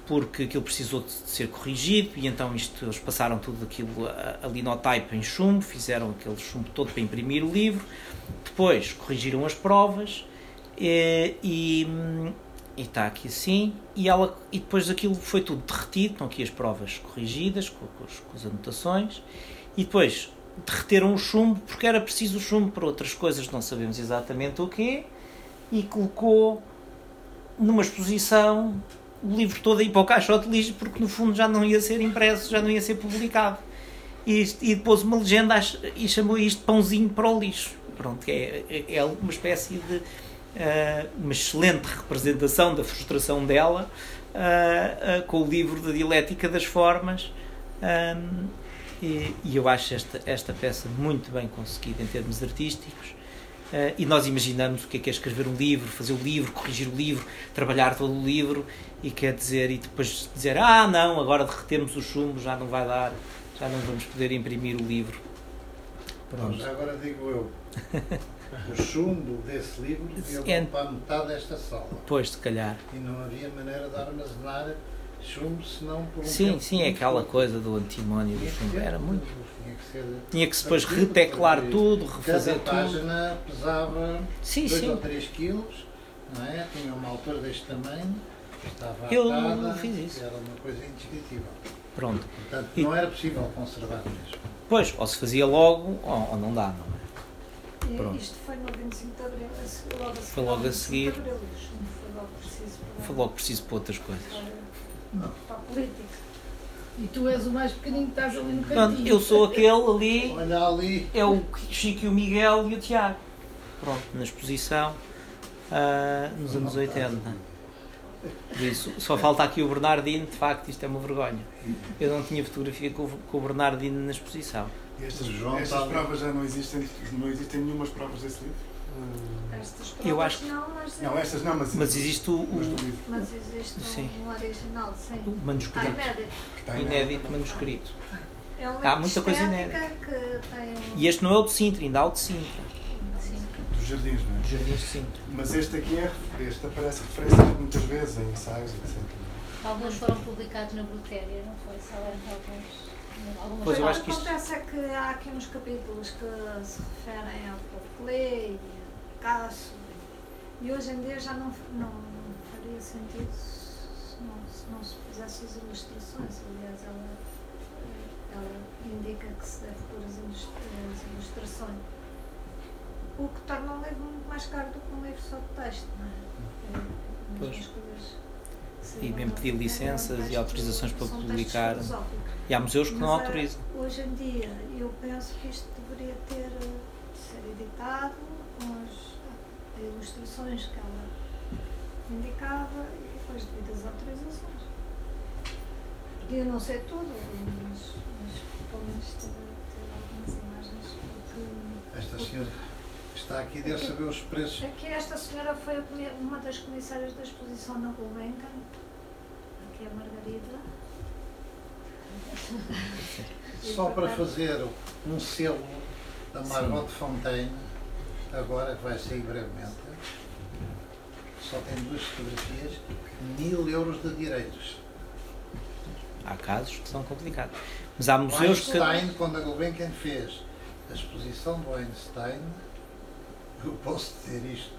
porque aquilo precisou de ser corrigido e então isto, eles passaram tudo aquilo a, a linotype em chumbo, fizeram aquele chumbo todo para imprimir o livro, depois corrigiram as provas eh, e, e está aqui assim e, ela, e depois aquilo foi tudo derretido, estão aqui as provas corrigidas com, com as, com as anotações e depois derreteram o chumbo porque era preciso o chumbo para outras coisas, não sabemos exatamente o quê e colocou numa exposição o livro todo aí para o caixote lixo porque no fundo já não ia ser impresso, já não ia ser publicado. E, e depois uma legenda e chamou isto pãozinho para o lixo. Pronto, é, é- é uma espécie de uma excelente representação da frustração dela ah, ah, com o livro da dialética das formas. E, e eu acho esta, esta peça muito bem conseguida em termos artísticos. Uh, e nós imaginamos o que é, que é escrever um livro, fazer o livro, corrigir o livro, trabalhar todo o livro e quer dizer, e depois dizer, ah não, agora derretemos o chumbo, já não vai dar, já não vamos poder imprimir o livro. Pronto. Agora digo eu, o chumbo desse livro ia É- ocupar metade desta sala Depois, se calhar. e não havia maneira de armazenar chumbo, senão por um Sim, sim, é aquela coisa do antimónio do chumbo. Era muito. Tinha que ser. Tinha que se depois reteclar tudo, refazer Cada tudo. página pesava Sim, 2 sim. ou 3 quilos, não é? Tinha uma altura deste tamanho, estava Eu atada, fiz isso. Era uma coisa indescritível. Pronto. Portanto, E- não era possível conservar mesmo. Pois, ou se fazia logo, ou, ou não dá, não é? Pronto. Isto foi no 25 de Abril, logo a seguir. Foi logo a 25 de seguir. Abril, foi logo preciso para, Foi logo preciso para outras coisas. para, para a política. E tu és o mais pequenino que estás ali no Pronto, cantinho. eu sou aquele ali, Olha ali, é o Chico e o Miguel e o Tiago. Pronto, na exposição ah, nos anos 80. Por isso, só falta aqui o Bernardino, de facto, isto é uma vergonha. Eu não tinha fotografia com o Bernardino na exposição. Estas, João estas está- provas já não existem, não existem nenhumas provas desse livro? Estas provas Eu acho que- não, mas, Não, estas não, mas, Mas existe o, mas livro. mas existe Sim. um original, sim. o Ah, manuscrito, inédito. que está inédito manuscrito. É um Há muita coisa que tem... E este não é o de Sintra, ainda há o de Sintra, Sim. Dos jardins, não dos é? Jardins de Sintra. Mas este aqui é, este aparece referência muitas vezes em ensaios, etc. Alguns foram publicados na Brutéria, não foi? Só eram alguns. Algumas Pois eu o acho que isto- acontece é que há aqui uns capítulos que se referem ao povo Clé e a Casso e hoje em dia já não, não faria sentido se não, se não se fizesse as ilustrações. Aliás, ela, ela indica que se deve pôr as, ilus- as ilustrações. O que torna um livro muito mais caro do que um livro só de texto, não é? É, Pois. E bem pedir licenças e autorizações para publicar. E há museus que não eh, autorizam. Hoje em dia, eu penso que isto deveria ter eh, de ser editado com as eh, ilustrações que ela indicava e depois devidas autorizações. Eu não sei tudo, mas, mas pelo menos ter, ter algumas imagens, porque esta senhora está aqui deve saber os preços. Aqui esta senhora foi uma das comissárias da exposição na Gulbenkian, aqui é a Margarida. Só para fazer um selo da Margot Fontaine, agora que vai sair brevemente, só tem duas fotografias, mil euros de direitos. Há casos que são complicados. Mas há museus que. Einstein, quando a Gulbenkian fez a exposição do Einstein, eu posso dizer isto,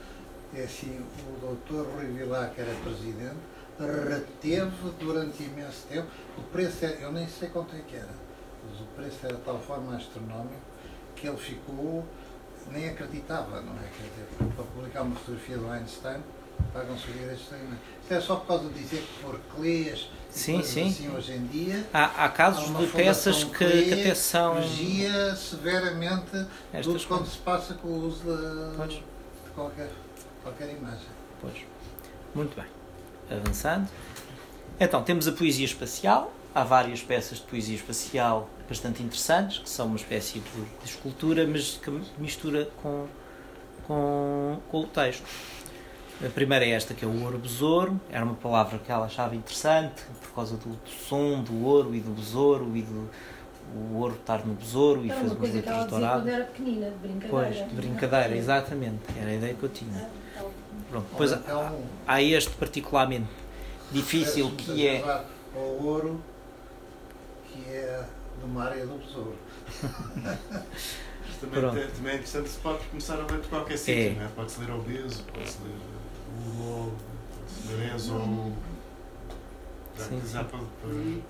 é assim, o doutor Rui Vilar, que era presidente, reteve durante imenso tempo, o preço, é, eu nem sei quanto é que era, mas o preço era de tal forma astronómico que ele ficou, nem acreditava, não é? Quer dizer, para publicar uma fotografia do Einstein, pagam-se os direitos de. Isto é só por causa de dizer que por clés e Sim, sim. assim hoje em dia, Há, há casos Há de peças que, que até são. vigia severamente Estas tudo quando se passa com o uso de, Pois. de qualquer, qualquer imagem. Pois. Muito bem. Avançando. Então, temos a poesia espacial. Há várias peças de poesia espacial bastante interessantes, que são uma espécie de, de escultura, mas que mistura com, com, com o texto. A primeira é esta, que é o ouro besouro. Era uma palavra que ela achava interessante, por causa do, do som do ouro e do besouro, e do o ouro estar no besouro, e Era uma umas letras dizia quando douradas. era pequenina, de brincadeira. Pois, de brincadeira, exatamente. Era a ideia que eu tinha. Pronto, depois Ou há, há este particularmente difícil que é. levar ao ouro, que é de uma área do besouro. Mas também, tem- também é interessante, se pode começar a ler de qualquer sítio, É. não é? Pode-se ler obeso, pode-se ler Enzo ou. Sim, sim.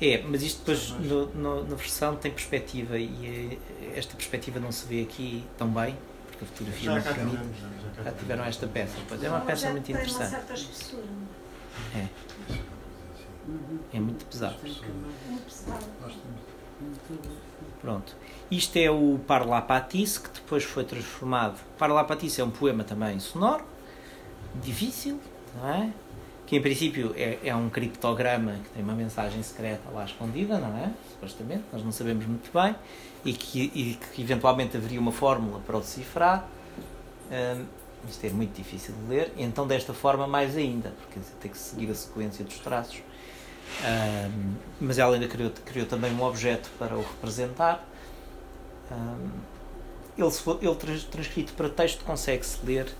É, mas isto depois no, no- na versão tem perspectiva e eh, esta perspectiva não se vê aqui tão bem, porque a fotografia já não permite. tivemos, já, já Já tiveram esta peça. Pois é uma peça muito tem uma interessante. certa espessura, É, é muito pesado. muito temos Pronto. Isto é o Parlapatice, que depois foi transformado. Parlapatice é um poema também sonoro, difícil, não é? Que em princípio é, é um criptograma que tem uma mensagem secreta lá escondida, não é? Supostamente, nós não sabemos muito bem, e que, e que eventualmente haveria uma fórmula para o decifrar. Hum, isto é muito difícil de ler, então desta forma mais ainda, porque tem que seguir a sequência dos traços. Hum, mas ela ainda criou, criou também um objeto para o representar. Hum, ele, ele trans- transcrito para texto consegue-se ler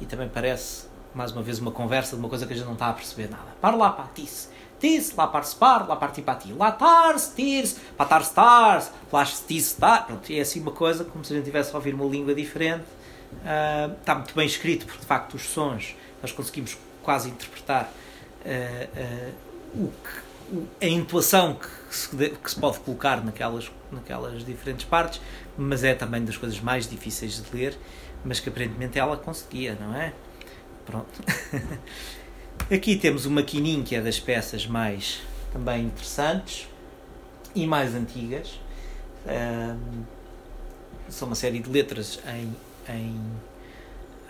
e também parece, mais uma vez, uma conversa de uma coisa que a gente não está a perceber nada. Parla patice, tis, lá par spar, lá par tipati, lá tars, tirs, patar stars, flash tis, star. Pronto, é assim uma coisa, como se a gente tivesse a ouvir uma língua diferente. Ah, está muito bem escrito, porque de facto os sons nós conseguimos quase interpretar ah, ah, o que, o- a intuação que se, de- que se pode colocar naquelas, naquelas diferentes partes, mas é também das coisas mais difíceis de ler, mas que aparentemente ela conseguia, não é? Pronto. Aqui temos o maquininho, que é das peças mais também interessantes e mais antigas. Ahm, são uma série de letras em, em,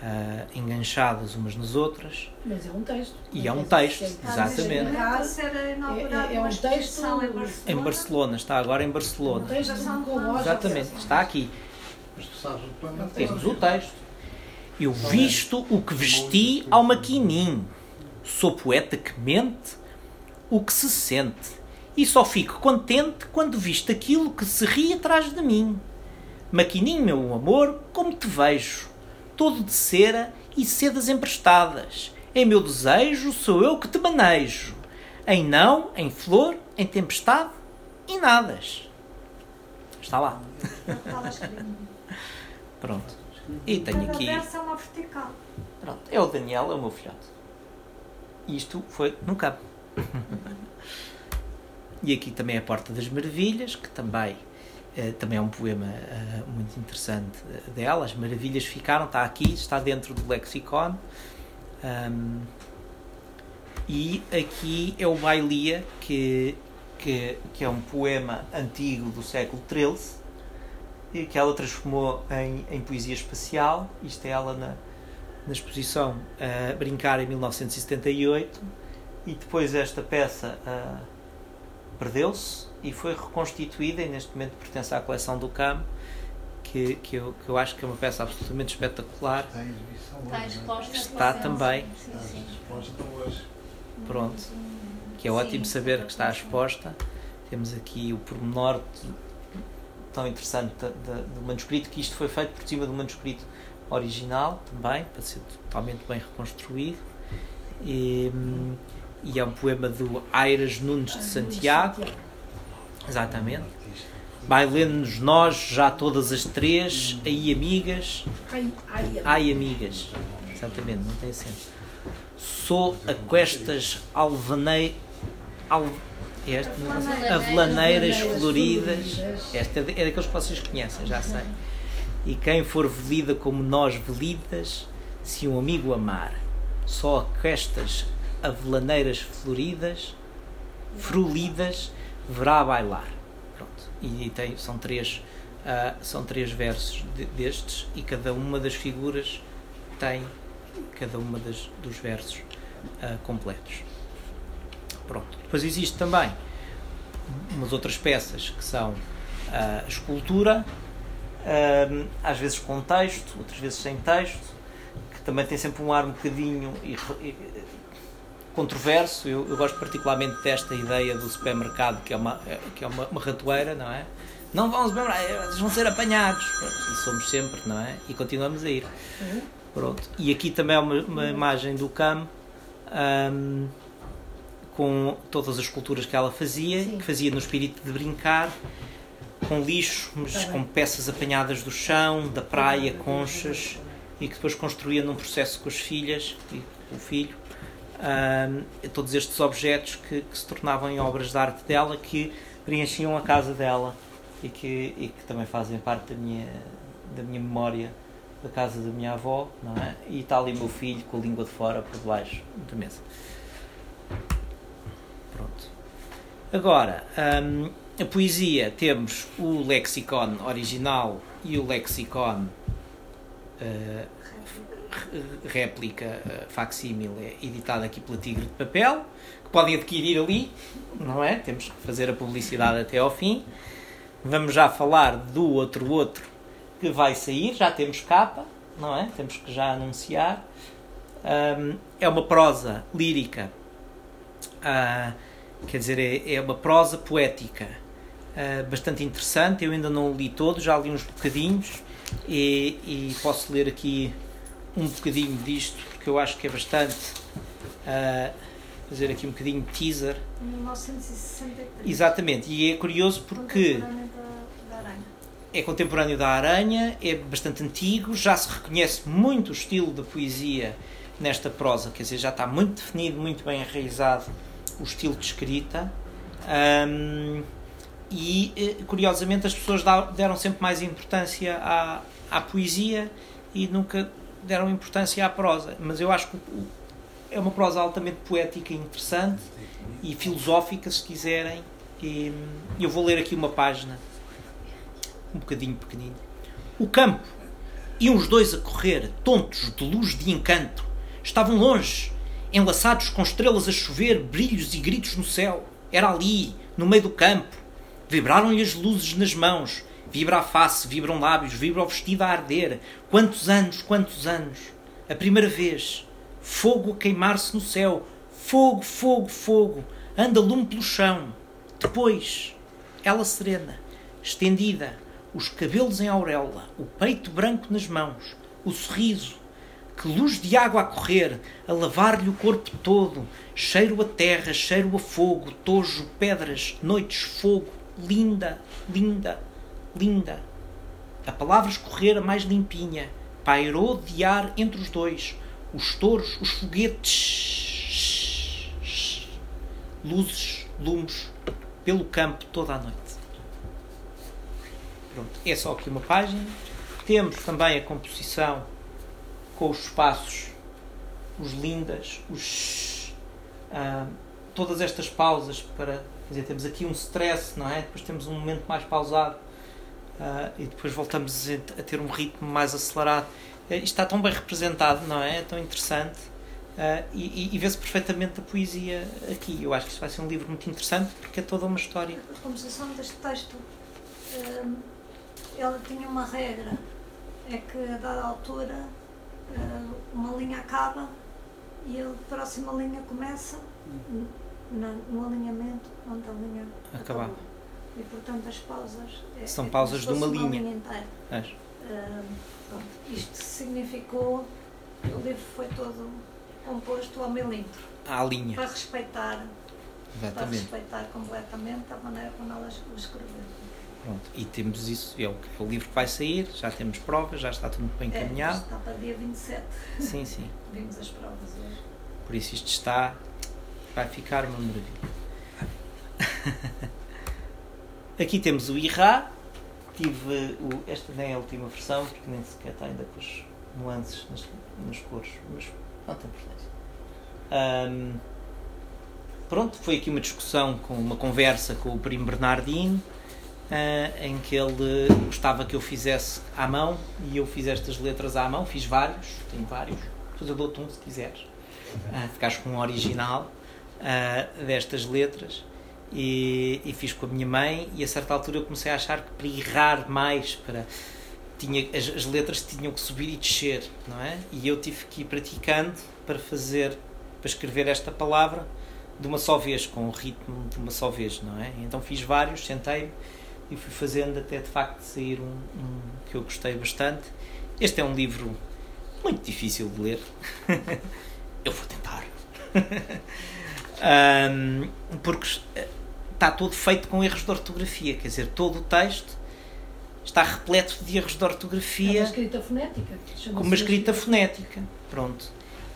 ah, enganchadas umas nas outras. Mas é um texto. E é um Não texto, se exatamente. É- é- é um texto em Barcelona. Em Barcelona, está agora em Barcelona. Um texto. Exatamente, está aqui. Mas tu sabes o poema Temos o texto. Eu visto o que vesti ao maquininho. Sou poeta que mente o que se sente. E só fico contente quando visto aquilo que se ri atrás de mim. Maquininho, meu amor, como te vejo. Todo de cera e sedas emprestadas. Em meu desejo sou eu que te manejo. Em não, em flor, em tempestade e nadas. Está lá. Pronto. E tenho aqui. é uma vertical. Pronto, é o Daniel, é o meu filhote. Isto foi no campo. e aqui também é a Porta das Maravilhas, que também, eh, também é um poema eh, muito interessante eh, dela. As maravilhas ficaram, está aqui, está dentro do lexicon. Ahm, e aqui é o Bailia, que, que, que é um poema antigo do século XIII, que ela transformou em, em poesia espacial. Isto é ela na, na exposição a Brincar em 1978 e depois esta peça ah, perdeu-se e foi reconstituída e neste momento pertence à coleção do CAM que, que, eu, que eu acho que é uma peça absolutamente espetacular Está em exibição Está hoje, não é? exposta. Está também. Sim, Está exposta hoje. pronto que é Sim, ótimo saber que está exposta temos aqui o pormenor de- tão interessante do manuscrito que isto foi feito por cima do manuscrito original também para ser totalmente bem reconstruído e, e é um poema do Airas Nunes de Santiago exatamente bailemos nós já todas as três aí amigas. Ai, amigas. Exatamente, não tem acento. Sou a questas alvanei... Al... Este. Avelaneiras floridas. Esta é, é daqueles que vocês conhecem, já sei. E quem for velida como nós velidas, se um amigo amar, só a questas avelaneiras floridas, frulidas, verá bailar. Pronto. E tem, são três ah, são três versos de- destes e cada uma das figuras tem cada uma das, dos versos ah, completos. Pronto. Depois existe também umas outras peças que são a escultura, ah, às vezes com texto, outras vezes sem texto, que também tem sempre um ar um bocadinho controverso. Eu, eu gosto particularmente desta ideia do supermercado, que é uma, que é uma, uma ratoeira, não é? Não vão ao supermercado, eles vão ser apanhados. E somos sempre, não é? E continuamos a ir. Pronto. E aqui também é uma, uma imagem do Cam ahm, com todas as esculturas que ela fazia, Sim. que fazia no espírito de brincar, com lixo, mas Tá com peças apanhadas do chão, da praia, conchas, e que depois construía num processo com as filhas e com o filho. todos estes objetos que, que se tornavam em obras de arte dela, que preenchiam a casa dela e que, e que também fazem parte da minha, da minha memória da casa da minha avó, não é? E está ali o meu filho com a língua de fora por debaixo da mesa. Pronto. Agora, hum, a poesia temos o lexicon original e o lexicon eh, re- réplica eh, facsímil é editado aqui pela Tigre de Papel, que podem adquirir ali, não é? Temos que fazer a publicidade até ao fim. Vamos já falar do outro outro que vai sair, já temos capa, não é? Temos que já anunciar. Hum, é uma prosa lírica, ah, quer dizer, é, é uma prosa poética ah, bastante interessante. Eu ainda não li todo, já li uns bocadinhos e, e posso ler aqui um bocadinho disto porque eu acho que é bastante. ah, fazer aqui um bocadinho de teaser. 1963. Exatamente, e é curioso porque é contemporâneo da Aranha, é bastante antigo, já se reconhece muito o estilo da poesia nesta prosa, quer dizer, já está muito definido, muito bem enraizado o estilo de escrita. Ahm, e eh, curiosamente as pessoas deram sempre mais importância à, à poesia e nunca deram importância à prosa. Mas eu acho que é uma prosa altamente poética e interessante e filosófica, se quiserem. E eu vou ler aqui uma página, um bocadinho pequenino. O campo e uns dois a correr, tontos de luz de encanto, estavam longe, enlaçados com estrelas a chover, brilhos e gritos no céu. Era ali, no meio do campo. Vibraram-lhe as luzes nas mãos. Vibra a face, vibram lábios, vibra o vestido a arder. Quantos anos, quantos anos. A primeira vez. Fogo a queimar-se no céu. Fogo, fogo, fogo. Anda lume pelo chão. Depois, ela serena, estendida, os cabelos em auréola, o peito branco nas mãos, o sorriso, que luz de água a correr, a lavar-lhe o corpo todo, cheiro a terra, cheiro a fogo, tojo, pedras, noites, fogo, linda, linda, linda. A palavra escorrer a mais limpinha, pairou de ar entre os dois, os touros, os foguetes, luzes, lumes, pelo campo toda a noite. Pronto, é só aqui uma página. Temos também a composição com os espaços, os lindas, os ah, todas estas pausas para dizer, temos aqui um stress, não é? Depois temos um momento mais pausado ah, e depois voltamos a ter um ritmo mais acelerado. Eh, Isto está tão bem representado, não é? É tão interessante. Ah, e e- vê-se perfeitamente a poesia aqui. Eu acho que isto vai ser um livro muito interessante porque é toda uma história. A composição deste texto, ela tinha uma regra, é que a dada altura uma linha acaba e a próxima linha começa no alinhamento onde a linha Acabar. acabou. E portanto as pausas é, São é pausas de uma linha. inteira. Hum, pronto, isto significou que o livro foi todo composto ao milímetro à linha. para respeitar para Exatamente. respeitar completamente a maneira como ela o escreveu. Pronto. E temos isso, é o, é o livro que vai sair, já temos provas, já está tudo bem É, encaminhado. está para dia 27. Sim, sim. Vimos as provas hoje. Por isso isto está. Vai ficar uma maravilha. Aqui temos o IRA. Tive o, esta nem é a última versão, porque nem sequer está ainda com as nuances nas, nas cores, mas não tem importância. Ahm, pronto, foi aqui uma discussão, com uma conversa com o primo Bernardino, ah, em que ele gostava que eu fizesse à mão e eu fiz estas letras à mão, fiz vários, tenho vários, depois eu dou-te um se quiseres. Ficares com um original ah, destas letras e, e fiz com a minha mãe. E a certa altura eu comecei a achar que para errar mais para tinha, as, as letras tinham que subir e descer não é? E eu tive que ir praticando para fazer para escrever esta palavra de uma só vez com o ritmo de uma só vez não é? Então fiz vários sentei e fui fazendo até de facto sair um, um que eu gostei bastante este é um livro muito difícil de ler eu vou tentar. Ahm, porque está todo feito com erros de ortografia, quer dizer, todo o texto está repleto de erros de É uma ortografia escrita fonética. com uma escrita fonética. Pronto.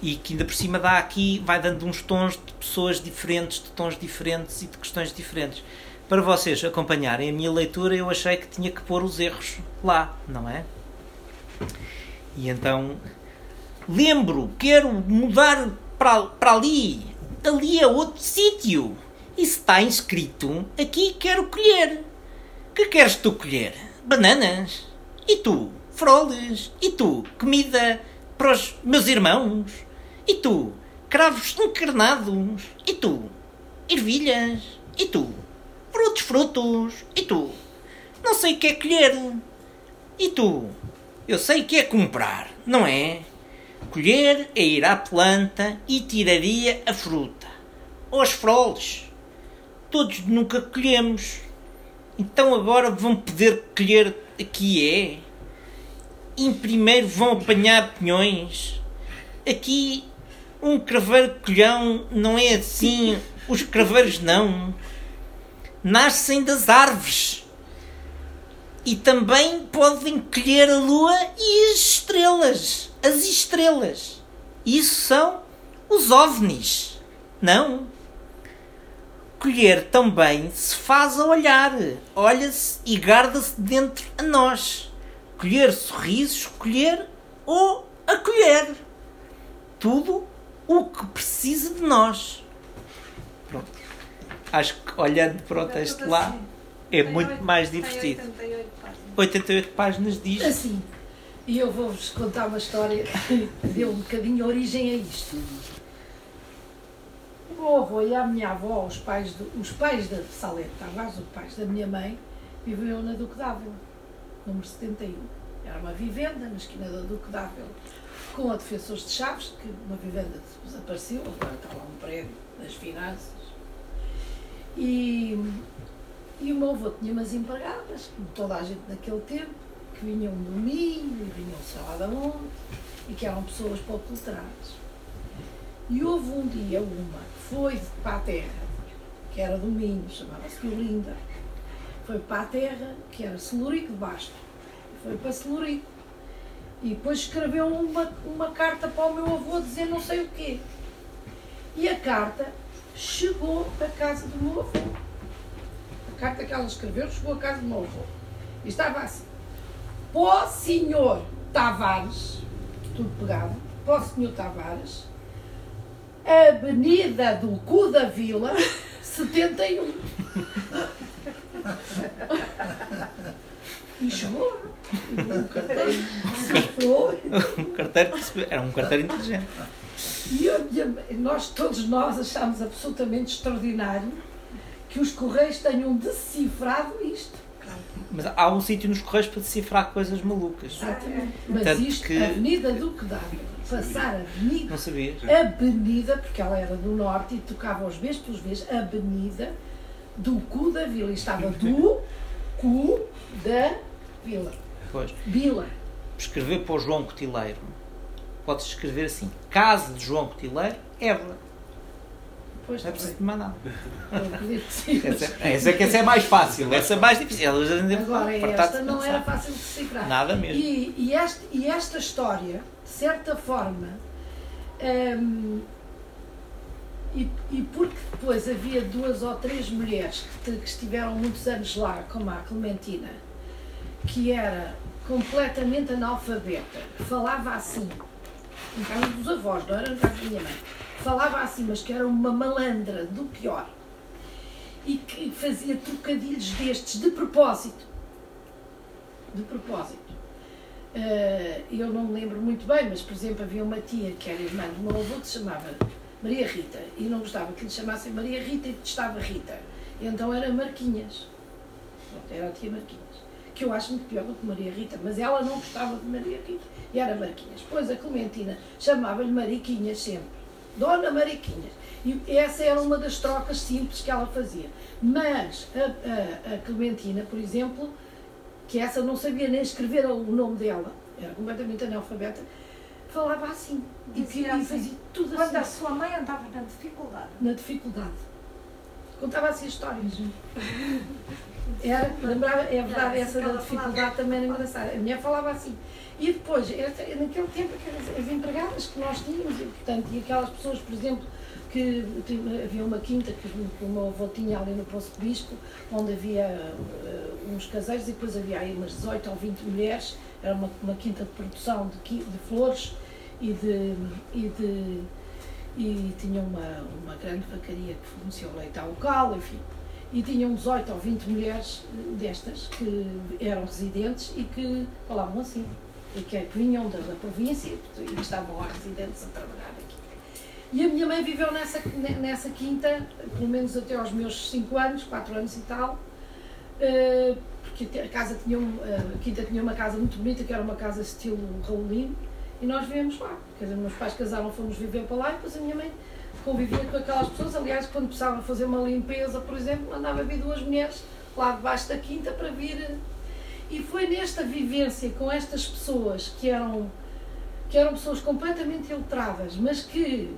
E que ainda por cima dá aqui, vai dando uns tons de pessoas diferentes, de tons diferentes e de questões diferentes. Para vocês acompanharem a minha leitura, eu achei que tinha que pôr os erros lá, não é? E então lembro, quero mudar para, para ali. Ali é outro sítio. E se está inscrito, aqui quero colher. Que queres tu colher? Bananas? E tu? Froles? E tu? Comida para os meus irmãos? E tu? Cravos encarnados? E tu? Ervilhas? E tu? Frutos, frutos? E tu? Não sei o que é colher. E tu? Eu sei o que é comprar, não é? Colher é ir à planta e tiraria a fruta. Ou as froles. Todos nunca colhemos. Então agora vão poder colher aqui é? E primeiro vão apanhar pinhões. Aqui Um craveiro colhão não é assim. Os craveiros não. Nascem das árvores. E também podem colher a lua e as estrelas. As estrelas. Isso são os ovnis. Não. Colher também se faz a olhar. Olha-se e guarda-se dentro a nós. Colher sorrisos, colher ou acolher. Tudo o que precisa de nós. Acho que olhando para o texto lá é muito mais divertido. 88 páginas. 88 páginas diz. Assim, e eu vou-vos contar uma história que deu um bocadinho origem a isto. O meu avô e a minha avó, os pais, do, os pais da Salete Tavares, os pais da minha mãe, viviam na Duque d'Ávila, número 71. Era uma vivenda na esquina da Duque d'Ávila, com a Defensores de Chaves, que uma vivenda desapareceu, agora está lá um prédio das finanças. E, e o meu avô tinha umas empregadas, como toda a gente naquele tempo, que vinham do Minho e vinham sei lá de onde, e que eram pessoas letradas. E houve um dia uma que foi para a terra, que era do Minho, chamava-se Olinda, foi para a terra, que era Celurico de Basto, foi para Celurico. E depois escreveu uma, uma carta para o meu avô dizer não sei o quê. E a carta chegou à casa do meu avô. A carta que ela escreveu chegou à casa do meu avô. E estava assim. Pó senhor Tavares, tudo pegado, pó senhor Tavares, Avenida do Cu da Vila, 71. E chegou. O carteiro. Um carteiro era um carteiro inteligente. E eu- e nós, todos nós, achámos absolutamente extraordinário que os Correios tenham decifrado isto. Mas há um sítio nos correios para decifrar coisas malucas. Exatamente. Mas Tanto isto, que- Avenida Duque d'Ávila, passar a Avenida, Não sabias? Avenida, porque ela era do Norte e tocava os Bs pelos Bs, Avenida do Cu da Vila. E estava do Cu da Vila. Pois. Vila. Escrever para o João Cotileiro. Podes escrever assim: Casa de João Cotileiro, Évora. Pois Não é preciso de mais nada. Eu acredito que sim. Essa, essa é que essa é mais fácil, essa é mais difícil. Agora, esta não era fácil de decifrar. Nada mesmo. E, e, este, e esta história, de certa forma, hum, e, e porque depois havia duas ou três mulheres que, te- que estiveram muitos anos lá, como a Clementina, que era completamente analfabeta, falava assim, em casa dos avós, não era em casa da minha mãe, falava assim, mas que era uma malandra do pior e que fazia trocadilhos destes de propósito. De propósito. Eh, eu não me lembro muito bem, mas por exemplo havia uma tia que era irmã do meu avô que se chamava Maria Rita e não gostava que lhe chamassem Maria Rita e detestava Rita. E então era Marquinhas. Era a tia Marquinhas. Que eu acho muito pior do que Maria Rita, mas ela não gostava de Maria Rita e era Marquinhas. Pois a Clementina chamava-lhe Mariquinhas sempre. Dona Mariquinhas. E essa era uma das trocas simples que ela fazia. Mas a, a- a Clementina, por exemplo, que essa não sabia nem escrever o nome dela, era completamente analfabeta, falava assim. E, Dizia e assim, fazia tudo Quando a assim, sua mãe andava na dificuldade. na dificuldade. Contava assim histórias. Era, lembrava, é verdade, essa da dificuldade também era engraçada. A mulher falava assim. E depois, naquele tempo, as empregadas que nós tínhamos, e, portanto, e aquelas pessoas, por exemplo, que havia uma quinta que, o meu avô tinha ali no Poço de Bispo, onde havia eh, uns caseiros e depois havia aí umas 18 ou 20 mulheres, era uma, uma quinta de produção de, de flores e de, e de e tinha uma, uma grande vacaria que fornecia o leite ao local, enfim. E tinham 18 ou 20 mulheres eh, destas que eram residentes e que falavam assim, e que vinham da, da província e estavam lá residentes a trabalhar aqui. E a minha mãe viveu nessa, ne- nessa quinta, pelo menos até aos meus 5 anos, 4 anos e tal, eh, porque a casa tinha eh, a quinta tinha uma casa muito bonita, que era uma casa estilo Raulino, e nós vivemos lá. Quer dizer, meus pais casaram, fomos viver para lá e depois a minha mãe convivia com aquelas pessoas. Aliás, quando precisava fazer uma limpeza, por exemplo, mandava vir duas mulheres lá debaixo da quinta para vir. E foi nesta vivência com estas pessoas que eram que eram pessoas completamente iletradas, mas que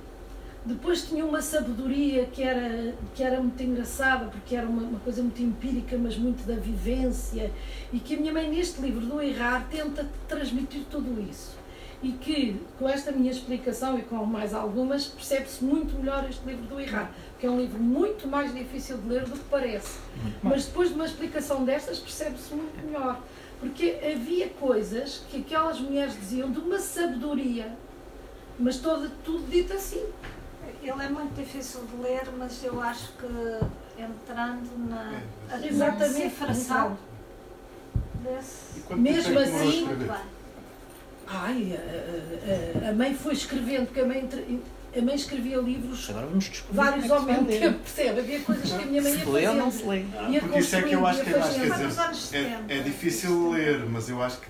depois tinham uma sabedoria que era, que era muito engraçada, porque era uma, uma coisa muito empírica, mas muito da vivência, e que a minha mãe, neste livro do Errar, tenta transmitir tudo isso. E que, com esta minha explicação e com mais algumas, percebe-se muito melhor este livro do Errar, porque é um livro muito mais difícil de ler do que parece. Mas depois de uma explicação destas, percebe-se muito melhor. Porque havia coisas que aquelas mulheres diziam de uma sabedoria, mas todo, tudo dito assim. Ele é muito difícil de ler, mas eu acho que entrando na É, a Exatamente. desse. E quanto Mesmo tempo é que a assim, Ai, a, a- a- mãe foi escrevendo, porque a mãe, a mãe escrevia livros Agora vamos descobrir. vários é ao mesmo tempo, percebe? Havia coisas que a minha mãe ia Se lê ou não se lê? Ia Porque isso é que eu acho que é mais, quer dizer, anos 70. é, é difícil ler, mas eu acho que,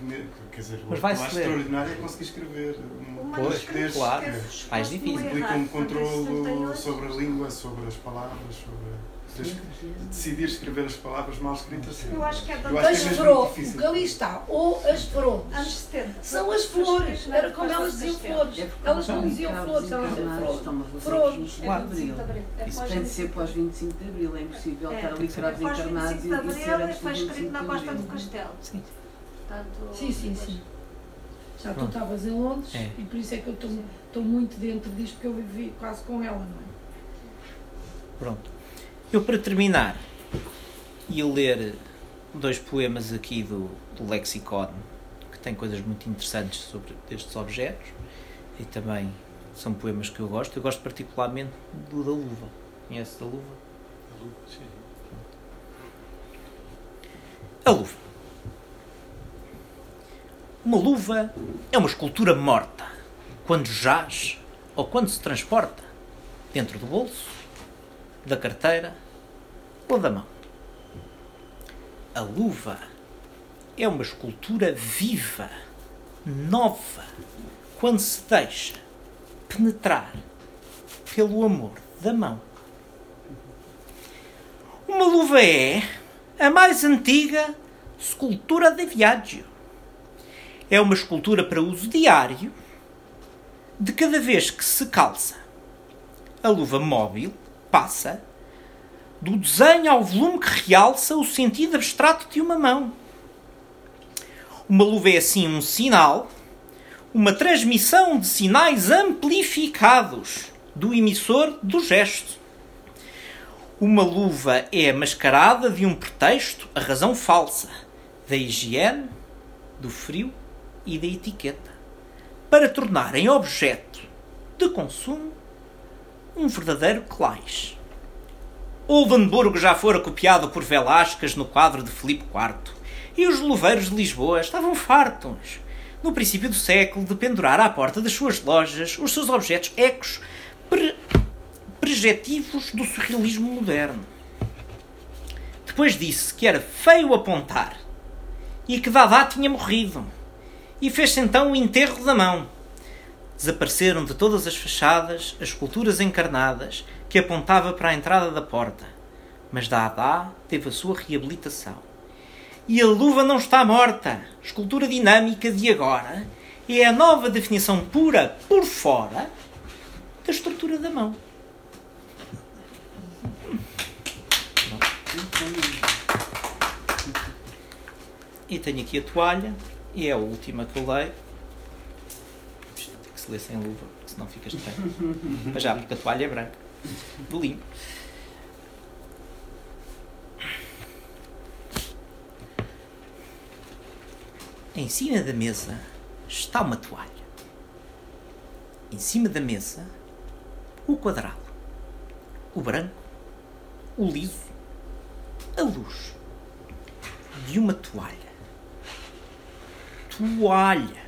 quer dizer, Mas o mais extraordinário é conseguir escrever. O Um manuscrito texto destes, claro. Mais difícil. Implica um em controlo 78. sobre a língua, sobre as palavras, sobre. Decidir escrever as palavras mal escritas. Eu acho que é da que é o que ali está, ou as flores. anos 70. São as flores, era como elas diziam flores. Elas não diziam flores, elas diziam flores. Flores. 25 Claro. de Abril. É Isso pós- tem de ser pós 25 de Abril, é impossível É, estar ali é crados encarnados 25 e, de Abril foi 25 escrito na Costa do. Castelo. Sim. Sim, sim, sim. Já tu estavas em Londres É. e por isso é que eu estou estou muito dentro disto, porque eu vivi quase com ela, não é? Pronto. Eu, para terminar, ia ler dois poemas aqui do, do Lexicon, que tem coisas muito interessantes sobre estes objetos e também são poemas que eu gosto. Eu gosto particularmente do da luva. Conhece da luva? A luva. Uma luva é uma escultura morta, quando jaz ou quando se transporta dentro do bolso, da carteira ou da mão. A luva é uma escultura viva, nova, quando se deixa penetrar pelo amor da mão. Uma luva é a mais antiga escultura de Viaggio. É uma escultura para uso diário de cada vez que se calça. A luva móvel passa do desenho ao volume que realça o sentido abstrato de uma mão. Uma luva é assim um sinal, uma transmissão de sinais amplificados do emissor do gesto. Uma luva é mascarada de um pretexto, a razão falsa, da higiene, do frio e da etiqueta, para tornar em objeto de consumo um verdadeiro clais. Oldenburgo já fora copiado por Velásquez no quadro de Filipe IV, e os luveiros de Lisboa estavam fartos, no princípio do século, de pendurar à porta das suas lojas os seus objetos ecos pre prejetivos do surrealismo moderno. Depois disse que era feio apontar e que Dada tinha morrido, e fez-se então o enterro da mão. Desapareceram de todas as fachadas as esculturas encarnadas que apontava para a entrada da porta. Mas Dada teve a sua reabilitação. E a luva não está morta. Escultura dinâmica de agora é a nova definição pura por fora da estrutura da mão. E tenho aqui a toalha, e é a última que eu leio. Ler sem luva, senão fica estranho. Mas já, porque a toalha é branca. Do limpo. Em cima da mesa está uma toalha. Em cima da mesa, o quadrado, o branco, o liso, a luz de uma toalha. Toalha.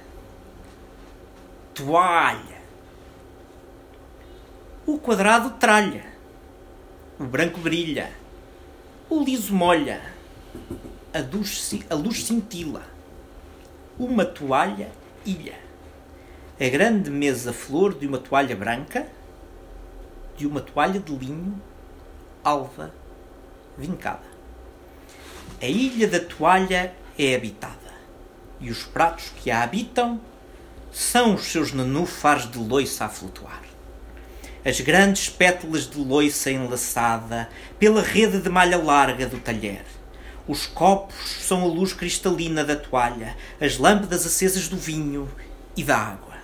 Toalha. O quadrado tralha. O branco brilha. O liso molha. A luz, a luz cintila. Uma toalha ilha. A grande mesa flor de uma toalha branca, de uma toalha de linho, alva, vincada. A ilha da toalha é habitada e os pratos que a habitam são os seus nenúfares de loiça a flutuar. As grandes pétalas de loiça enlaçada pela rede de malha larga do talher. Os copos são a luz cristalina da toalha, as lâmpadas acesas do vinho e da água.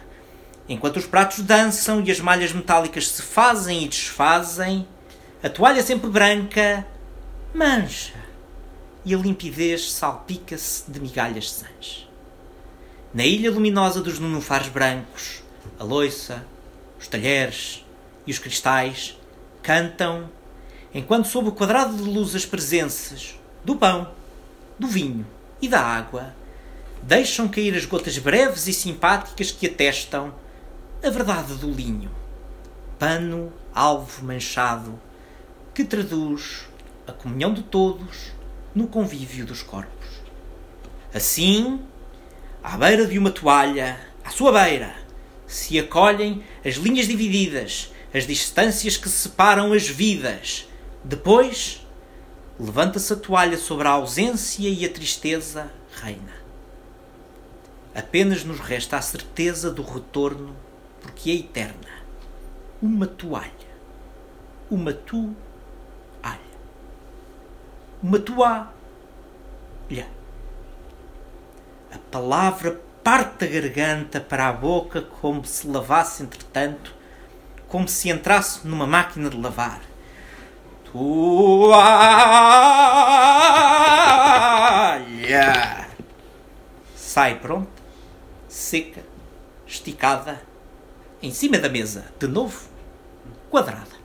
Enquanto os pratos dançam e as malhas metálicas se fazem e desfazem, a toalha sempre branca mancha e a limpidez salpica-se de migalhas sãs. Na ilha luminosa dos nenufares brancos, a loiça, os talheres e os cristais cantam, enquanto sob o quadrado de luz as presenças do pão, do vinho e da água deixam cair as gotas breves e simpáticas que atestam a verdade do linho, pano alvo manchado, que traduz a comunhão de todos no convívio dos corpos. Assim, à beira de uma toalha, à sua beira, se acolhem as linhas divididas, as distâncias que separam as vidas. Depois, levanta-se a toalha sobre a ausência e a tristeza reina. Apenas nos resta a certeza do retorno, porque é eterna. Uma toalha. Uma toalha. Uma toalha. Palavra parte da garganta para a boca como se lavasse entretanto, como se entrasse numa máquina de lavar. Toalha! Sai pronta, seca, esticada, em cima da mesa, de novo, quadrada.